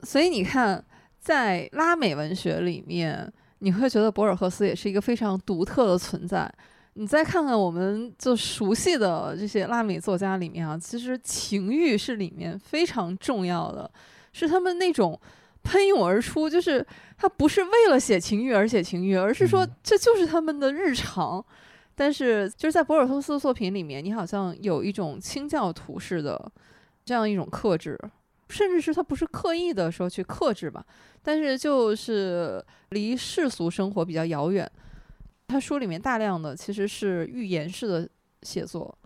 所以你看，在拉美文学里面，你会觉得博尔赫斯也是一个非常独特的存在。你再看看我们就熟悉的这些拉美作家里面啊，其实情欲是里面非常重要的，是他们那种喷涌而出，就是他不是为了写情欲而写情欲，而是说这就是他们的日常。但是就是在博尔赫斯的作品里面，你好像有一种清教徒式的这样一种克制，甚至是他不是刻意的说去克制吧，但是就是离世俗生活比较遥远。他书里面大量的其实是寓言式的写作，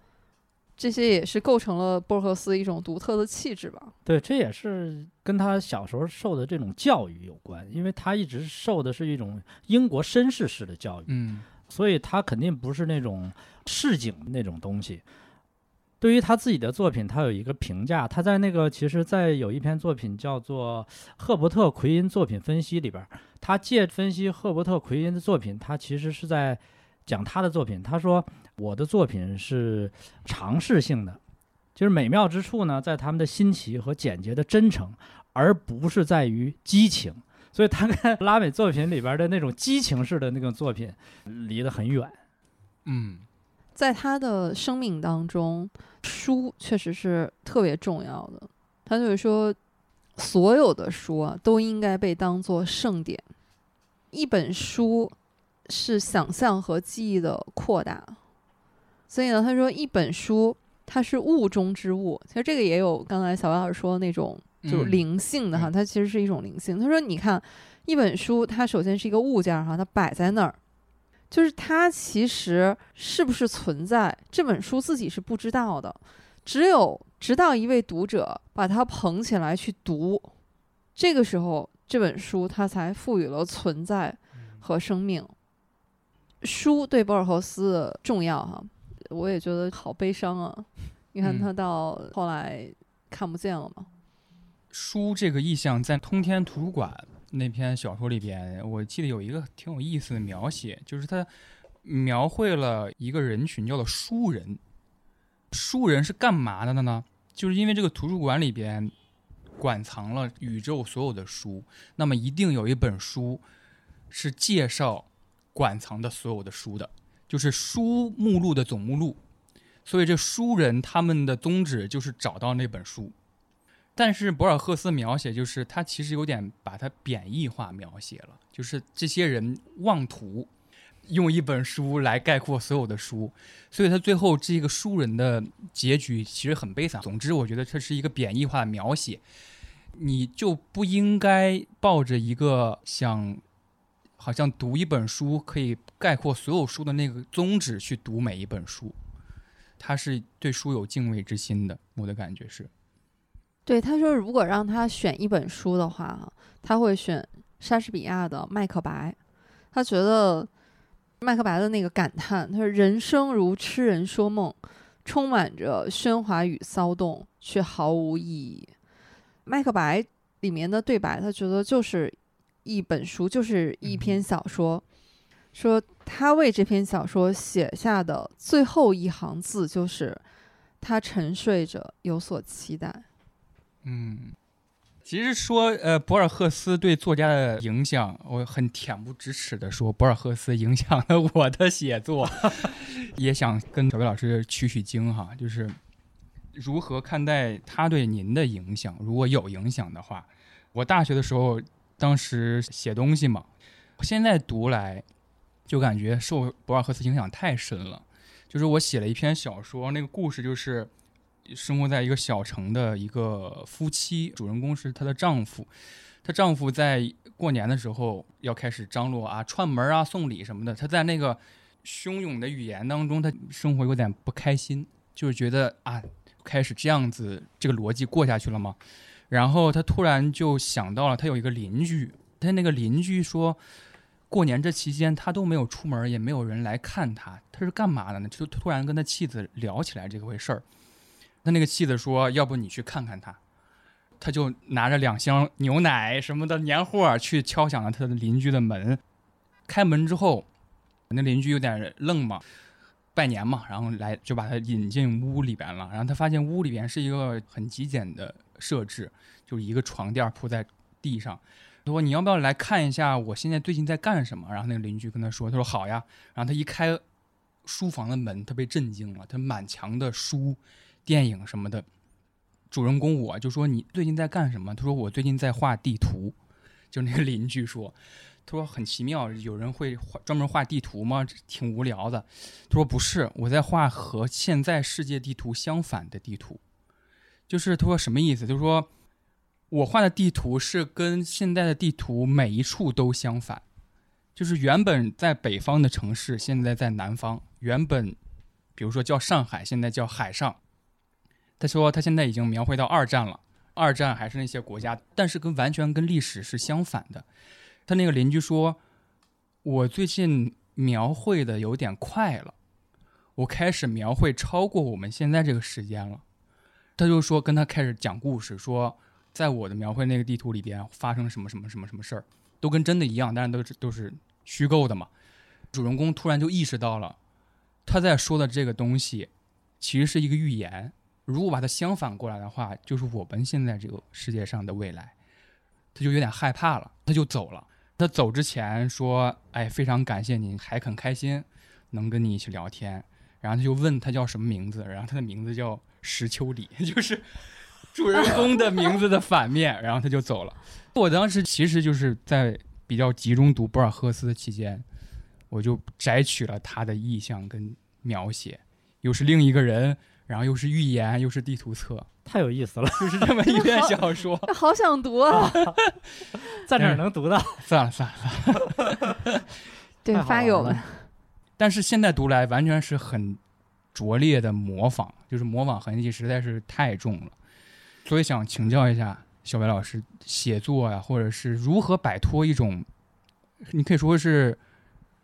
这些也是构成了博尔赫斯一种独特的气质吧。对，这也是跟他小时候受的这种教育有关，因为他一直受的是一种英国绅士式的教育，嗯，所以他肯定不是那种市井那种东西。对于他自己的作品，他有一个评价，他在那个其实，在有一篇作品叫做《赫伯特·奎因作品分析》里边，他借分析赫伯特·奎因的作品，他其实是在讲他的作品。他说。我的作品是尝试性的，就是美妙之处呢，在他们的新奇和简洁的真诚，而不是在于激情。所以，他跟拉美作品里边的那种激情式的那种作品离得很远。嗯，在他的生命当中，书确实是特别重要的。他就是说，所有的书啊，都应该被当做圣典。一本书是想象和记忆的扩大。所以呢，他说一本书它是物中之物，其实这个也有刚才小白老师说的那种就是灵性的哈，它其实是一种灵性。他说，你看一本书，它首先是一个物件哈，它摆在那儿，就是它其实是不是存在，这本书自己是不知道的，只有直到一位读者把它捧起来去读，这个时候这本书它才赋予了存在和生命。书对博尔赫斯重要哈。我也觉得好悲伤啊！你看他到后来看不见了嘛。书这个意象在通天图书馆那篇小说里边，我记得有一个挺有意思的描写，就是他描绘了一个人群叫做书人。书人是干嘛的呢？就是因为这个图书馆里边馆藏了宇宙所有的书，那么一定有一本书是介绍馆藏的所有的书的。就是书目录的总目录，所以这书人他们的宗旨就是找到那本书。但是博尔赫斯描写就是他其实有点把它贬义化描写了，就是这些人妄图用一本书来概括所有的书，所以他最后这个书人的结局其实很悲惨。总之，我觉得这是一个贬义化的描写，你就不应该抱着一个想。好像读一本书可以概括所有书的那个宗旨去读每一本书，他是对书有敬畏之心的。我的感觉是，对他说，如果让他选一本书的话，他会选莎士比亚的《麦克白》。他觉得麦克白的那个感叹，他说：“人生如痴人说梦，充满着喧哗与骚动，却毫无意义。”麦克白里面的对白，他觉得就是。一本书就是一篇小说，说他为这篇小说写下的最后一行字就是他沉睡着，有所期待。嗯，其实说呃，博尔赫斯对作家的影响，我很恬不知耻的说，博尔赫斯影响了我的写作。也想跟小魏老师取取经哈，就是如何看待他对您的影响？如果有影响的话，我大学的时候。当时写东西嘛，现在读来就感觉受博尔赫斯影响太深了。就是我写了一篇小说，那个故事就是生活在一个小城的一个夫妻，主人公是她的丈夫。她丈夫在过年的时候要开始张罗啊串门啊送礼什么的。他在那个汹涌的语言当中，他生活有点不开心，就是觉得啊开始这样子这个逻辑过下去了吗？然后他突然就想到了，他有一个邻居，他那个邻居说，过年这期间他都没有出门，也没有人来看他，他是干嘛的呢？就突然跟他妻子聊起来这回事儿。他那个妻子说：“要不你去看看他。”他就拿着两箱牛奶什么的年货去敲响了他的邻居的门。开门之后，那邻居有点愣嘛，拜年嘛，然后来就把他引进屋里边了。然后他发现屋里边是一个很极简的。设置就是一个床垫铺在地上，他说你要不要来看一下我现在最近在干什么？然后那个邻居跟他说，他说好呀。然后他一开书房的门，他被震惊了，他满墙的书、电影什么的。主人公我就说你最近在干什么？他说我最近在画地图。就那个邻居说，他说很奇妙，有人会画专门画地图吗？挺无聊的。他说不是，我在画和现在世界地图相反的地图。就是他说什么意思？就是说，我画的地图是跟现在的地图每一处都相反。就是原本在北方的城市，现在在南方；原本，比如说叫上海，现在叫海上。他说他现在已经描绘到二战了，二战还是那些国家，但是跟完全跟历史是相反的。他那个邻居说，我最近描绘的有点快了，我开始描绘超过我们现在这个时间了。他就说跟他开始讲故事，说在我的描绘那个地图里边发生什么什么什么什么事儿，都跟真的一样，但是都是都是虚构的嘛。主人公突然就意识到了，他在说的这个东西其实是一个预言。如果把它相反过来的话，就是我们现在这个世界上的未来。他就有点害怕了，他就走了。他走之前说：“哎，非常感谢你，还很开心能跟你一起聊天。”然后他就问他叫什么名字，然后他的名字叫石秋里，就是主人公的名字的反面。然后他就走了。我当时其实就是在比较集中读博尔赫斯的期间，我就摘取了他的意象跟描写，又是另一个人，然后又是预言，又是地图册。太有意思了，就是这么一篇小说，好想读啊！在哪儿能读到？算了算了算了，对，发给我们。但是现在读来，完全是很拙劣的模仿，就是模仿痕迹实在是太重了。所以想请教一下小白老师，写作呀，或者是如何摆脱一种，你可以说是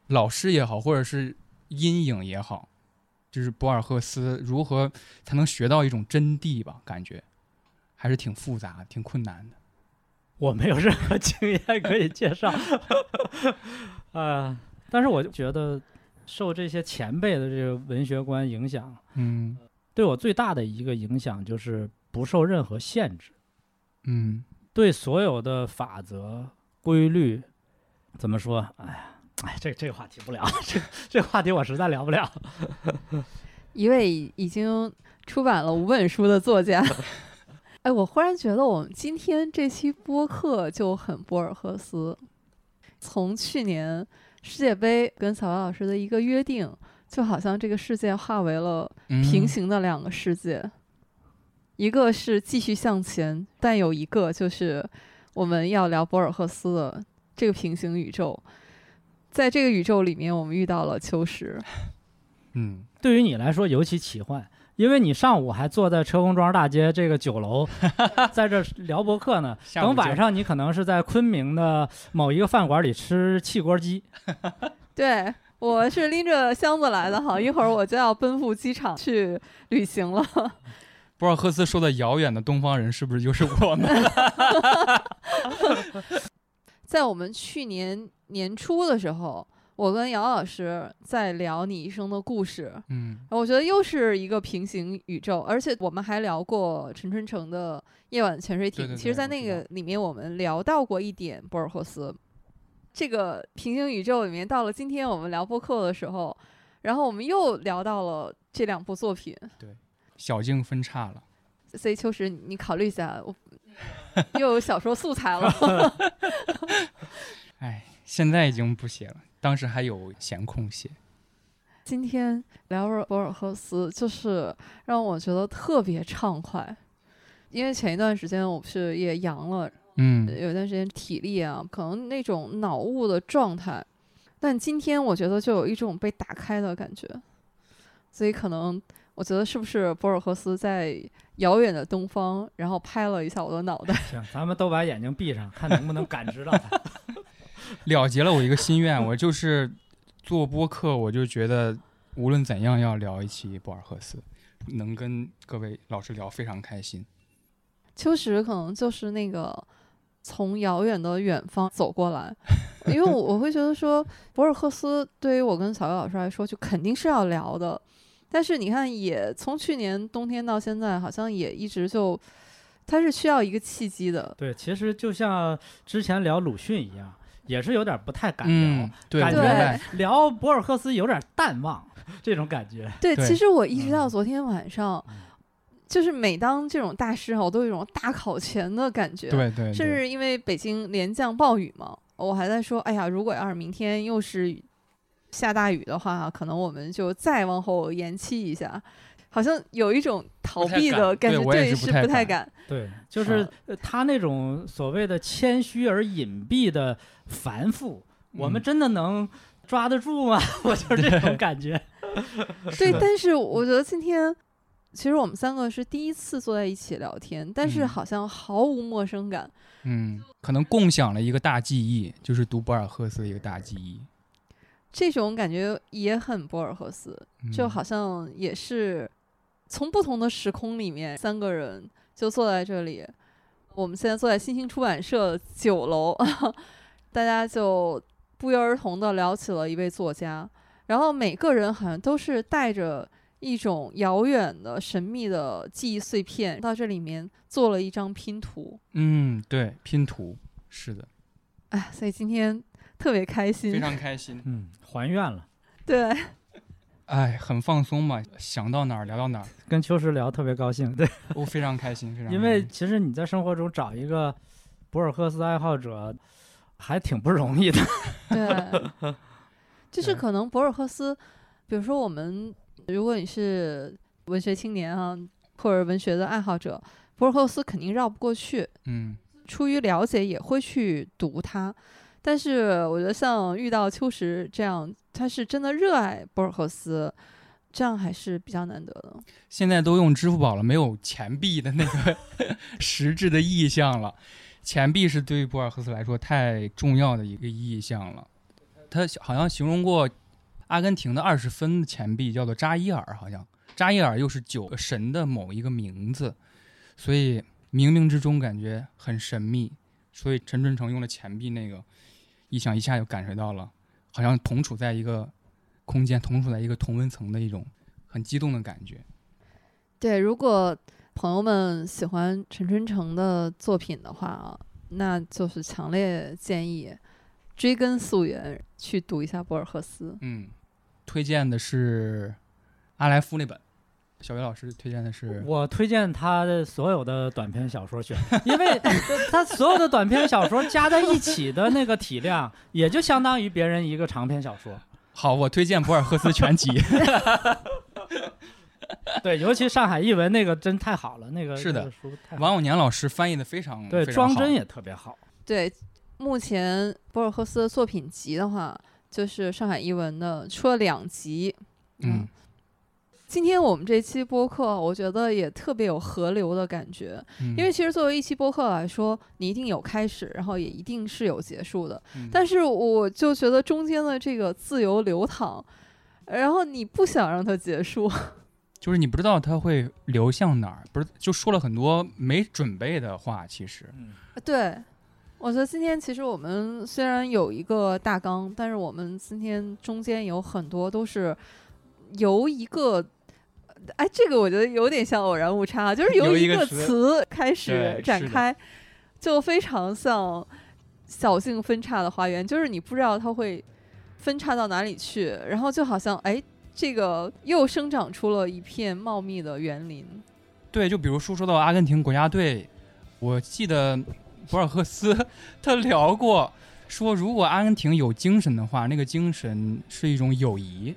老师也好，或者是阴影也好。就是博尔赫斯如何才能学到一种真谛吧？感觉还是挺复杂、挺困难的。我没有任何经验可以介绍，啊，但是我觉得受这些前辈的这个文学观影响，嗯，对我最大的一个影响就是不受任何限制，嗯，对所有的法则、规律，怎么说？哎呀。哎，这这个话题不聊，这这个话题我实在聊不了。一位已经出版了五本书的作家，哎，我忽然觉得我们今天这期播客就很博尔赫斯。从去年世界杯跟小白老师的一个约定，就好像这个世界化为了平行的两个世界，一个是继续向前，但有一个就是我们要聊博尔赫斯的这个平行宇宙。在这个宇宙里面，我们遇到了秋实。嗯，对于你来说尤其奇幻，因为你上午还坐在车公庄大街这个酒楼，在这聊博客呢。等晚上，你可能是在昆明的某一个饭馆里吃汽锅鸡。对，我是拎着箱子来的哈，一会儿我就要奔赴机场去旅行了。博尔赫斯说的遥远的东方人，是不是就是我们？在我们去年年初的时候，我跟姚老师在聊你一生的故事，嗯，我觉得又是一个平行宇宙，而且我们还聊过陈春成的《夜晚潜水艇》，其实，在那个里面我们聊到过一点博尔赫斯。这个平行宇宙里面，到了今天我们聊播客的时候，然后我们又聊到了这两部作品，对，小径分叉了。所以秋实，你考虑一下我。又有小说素材了，哎，现在已经不写了，当时还有闲空写。今天聊博尔赫斯，就是让我觉得特别畅快，因为前一段时间我不是也阳了，嗯，有一段时间体力啊，可能那种脑雾的状态，但今天我觉得就有一种被打开的感觉，所以可能。我觉得是不是博尔赫斯在遥远的东方，然后拍了一下我的脑袋？行，咱们都把眼睛闭上，看能不能感知到他。了结了我一个心愿，我就是做播客，我就觉得无论怎样要聊一期博尔赫斯，能跟各位老师聊非常开心。秋实可能就是那个从遥远的远方走过来，因为我我会觉得说博尔赫斯对于我跟小月老师来说，就肯定是要聊的。但是你看，也从去年冬天到现在，好像也一直就，它是需要一个契机的。对，其实就像之前聊鲁迅一样，也是有点不太敢聊，感觉聊博尔赫斯有点淡忘 这种感觉。对，其实我一直到昨天晚上，就是每当这种大师哈，我都有一种大考前的感觉。对对。甚至因为北京连降暴雨嘛，我还在说，哎呀，如果要是明天又是。下大雨的话，可能我们就再往后延期一下，好像有一种逃避的感觉，对，是不太敢。对，就是他那种所谓的谦虚而隐蔽的繁复，我们真的能抓得住吗？我就是这种感觉。对，但是我觉得今天其实我们三个是第一次坐在一起聊天，但是嗯好像毫无陌生感。嗯，可能共享了一个大记忆，就是读博尔赫斯的一个大记忆，这种感觉也很博尔赫斯，就嗯好像也是从不同的时空里面，三个人就坐在这里。我们现在坐在新兴出版社九楼，大家就不约而同地聊起了一位作家，然后每个人好像都是带着一种遥远的、神秘的记忆碎片到这里面做了一张拼图。嗯，对，拼图是的，哎，所以今天特别开心非。常开心。嗯，还愿了，对，哎，很放松嘛，想到哪儿聊到哪儿，跟秋实聊特别高兴，对，我非常开心，非常。因为其实你在生活中找一个博尔赫斯爱好者，还挺不容易的。对，就是可能博尔赫斯，比如说我们，如果你是文学青年啊，或者文学的爱好者，博尔赫斯肯定绕不过去。嗯，出于了解，也会去读它。但是我觉得像遇到秋实这样，他是真的热爱博尔赫斯，这样还是比较难得的。现在都用支付宝了，没有钱币的那个 实质的意象了。钱币是对于博尔赫斯来说太重要的一个意象了。他好像形容过阿根廷的二十分钱币叫做扎伊尔，好像扎伊尔又是九个神的某一个名字，所以冥冥之中感觉很神秘。所以陈春成用了钱币那个意象，一下就感受到了，好像同处在一个空间，同处在一个同温层的一种很激动的感觉。对，如果朋友们喜欢陈春成的作品的话啊，那就是强烈建议追根溯源去读一下博尔赫斯。嗯，推荐的是阿莱夫那本，小薇老师推荐的是我推荐他的所有的短篇小说选，因为他所有的短篇小说加在一起的那个体量，也就相当于别人一个长篇小说。好，我推荐博尔赫斯全集。对，尤其上海译文那个真太好了，那个是的王永年老师翻译的非常对非常好装帧也特别好。对，目前博尔赫斯的作品集的话，就是上海译文的出了两集。嗯，今天我们这期播客，我觉得也特别有河流的感觉，嗯。因为其实作为一期播客来说，你一定有开始，然后也一定是有结束的。嗯。但是我就觉得中间的这个自由流淌，然后你不想让它结束，就是你不知道它会流向哪儿，不是就说了很多没准备的话，其实嗯，对，我觉得今天其实我们虽然有一个大纲，但是我们今天中间有很多都是由一个，哎，这个我觉得有点像偶然误差，就是由一个词词开始展开，就非常像小径分叉的花园，就是你不知道它会分叉到哪里去，然后就好像哎。这个又生长出了一片茂密的园林，对，就比如说说到阿根廷国家队，我记得博尔赫斯 他聊过，说如果阿根廷有精神的话，那个精神是一种友谊。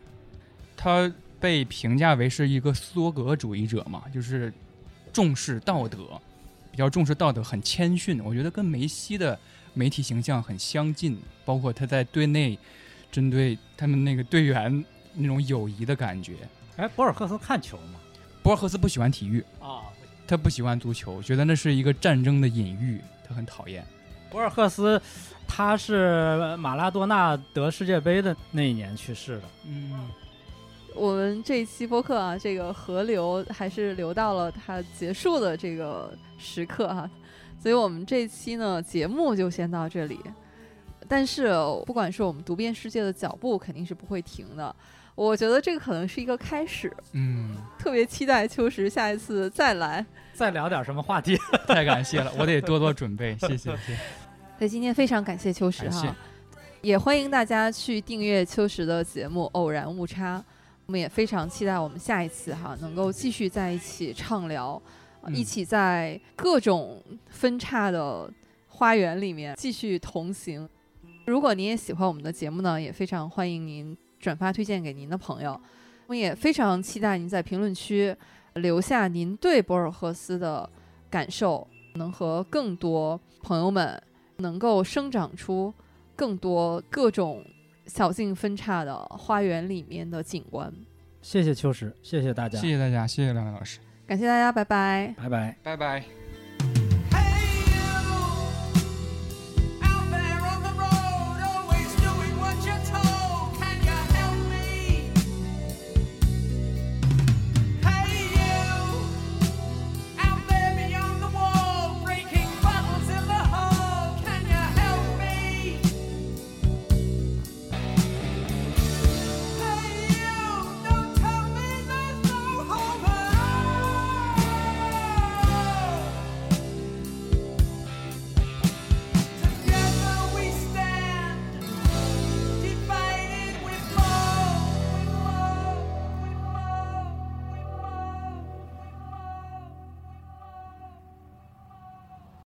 他被评价为是一个斯多格主义者嘛，就是重视道德，比较重视道德，很谦逊。我觉得跟梅西的媒体形象很相近，包括他在队内针对他们那个队员那种友谊的感觉。哎，博尔赫斯看球吗？博尔赫斯不喜欢体育，啊，他不喜欢足球，觉得那是一个战争的隐喻，他很讨厌。博尔赫斯他是马拉多纳得世界杯的那一年去世的。嗯，我们这一期播客啊，这个河流还是流到了它结束的这个时刻哈、所以我们这期呢节目就先到这里。但是不管是我们读遍世界的脚步，肯定是不会停的。我觉得这个可能是一个开始，嗯，特别期待秋实下一次再来。再聊点什么话题？太感谢了，我得多多准备，谢谢。谢谢所以今天非常感谢秋实哈，也欢迎大家去订阅秋实的节目《偶然误差》。我们也非常期待我们下一次哈能够继续在一起畅聊，一起在各种分叉的花园里面继续同行。如果您也喜欢我们的节目呢，也非常欢迎您转发推荐给您的朋友。我们也非常期待您在评论区留下您对博尔赫斯的感受，能和更多朋友们能够生长出更多各种小径分叉的花园里面的景观。谢谢秋实，谢谢大家，谢谢大家，谢谢两位老师，感谢大家，拜拜，拜拜，拜拜。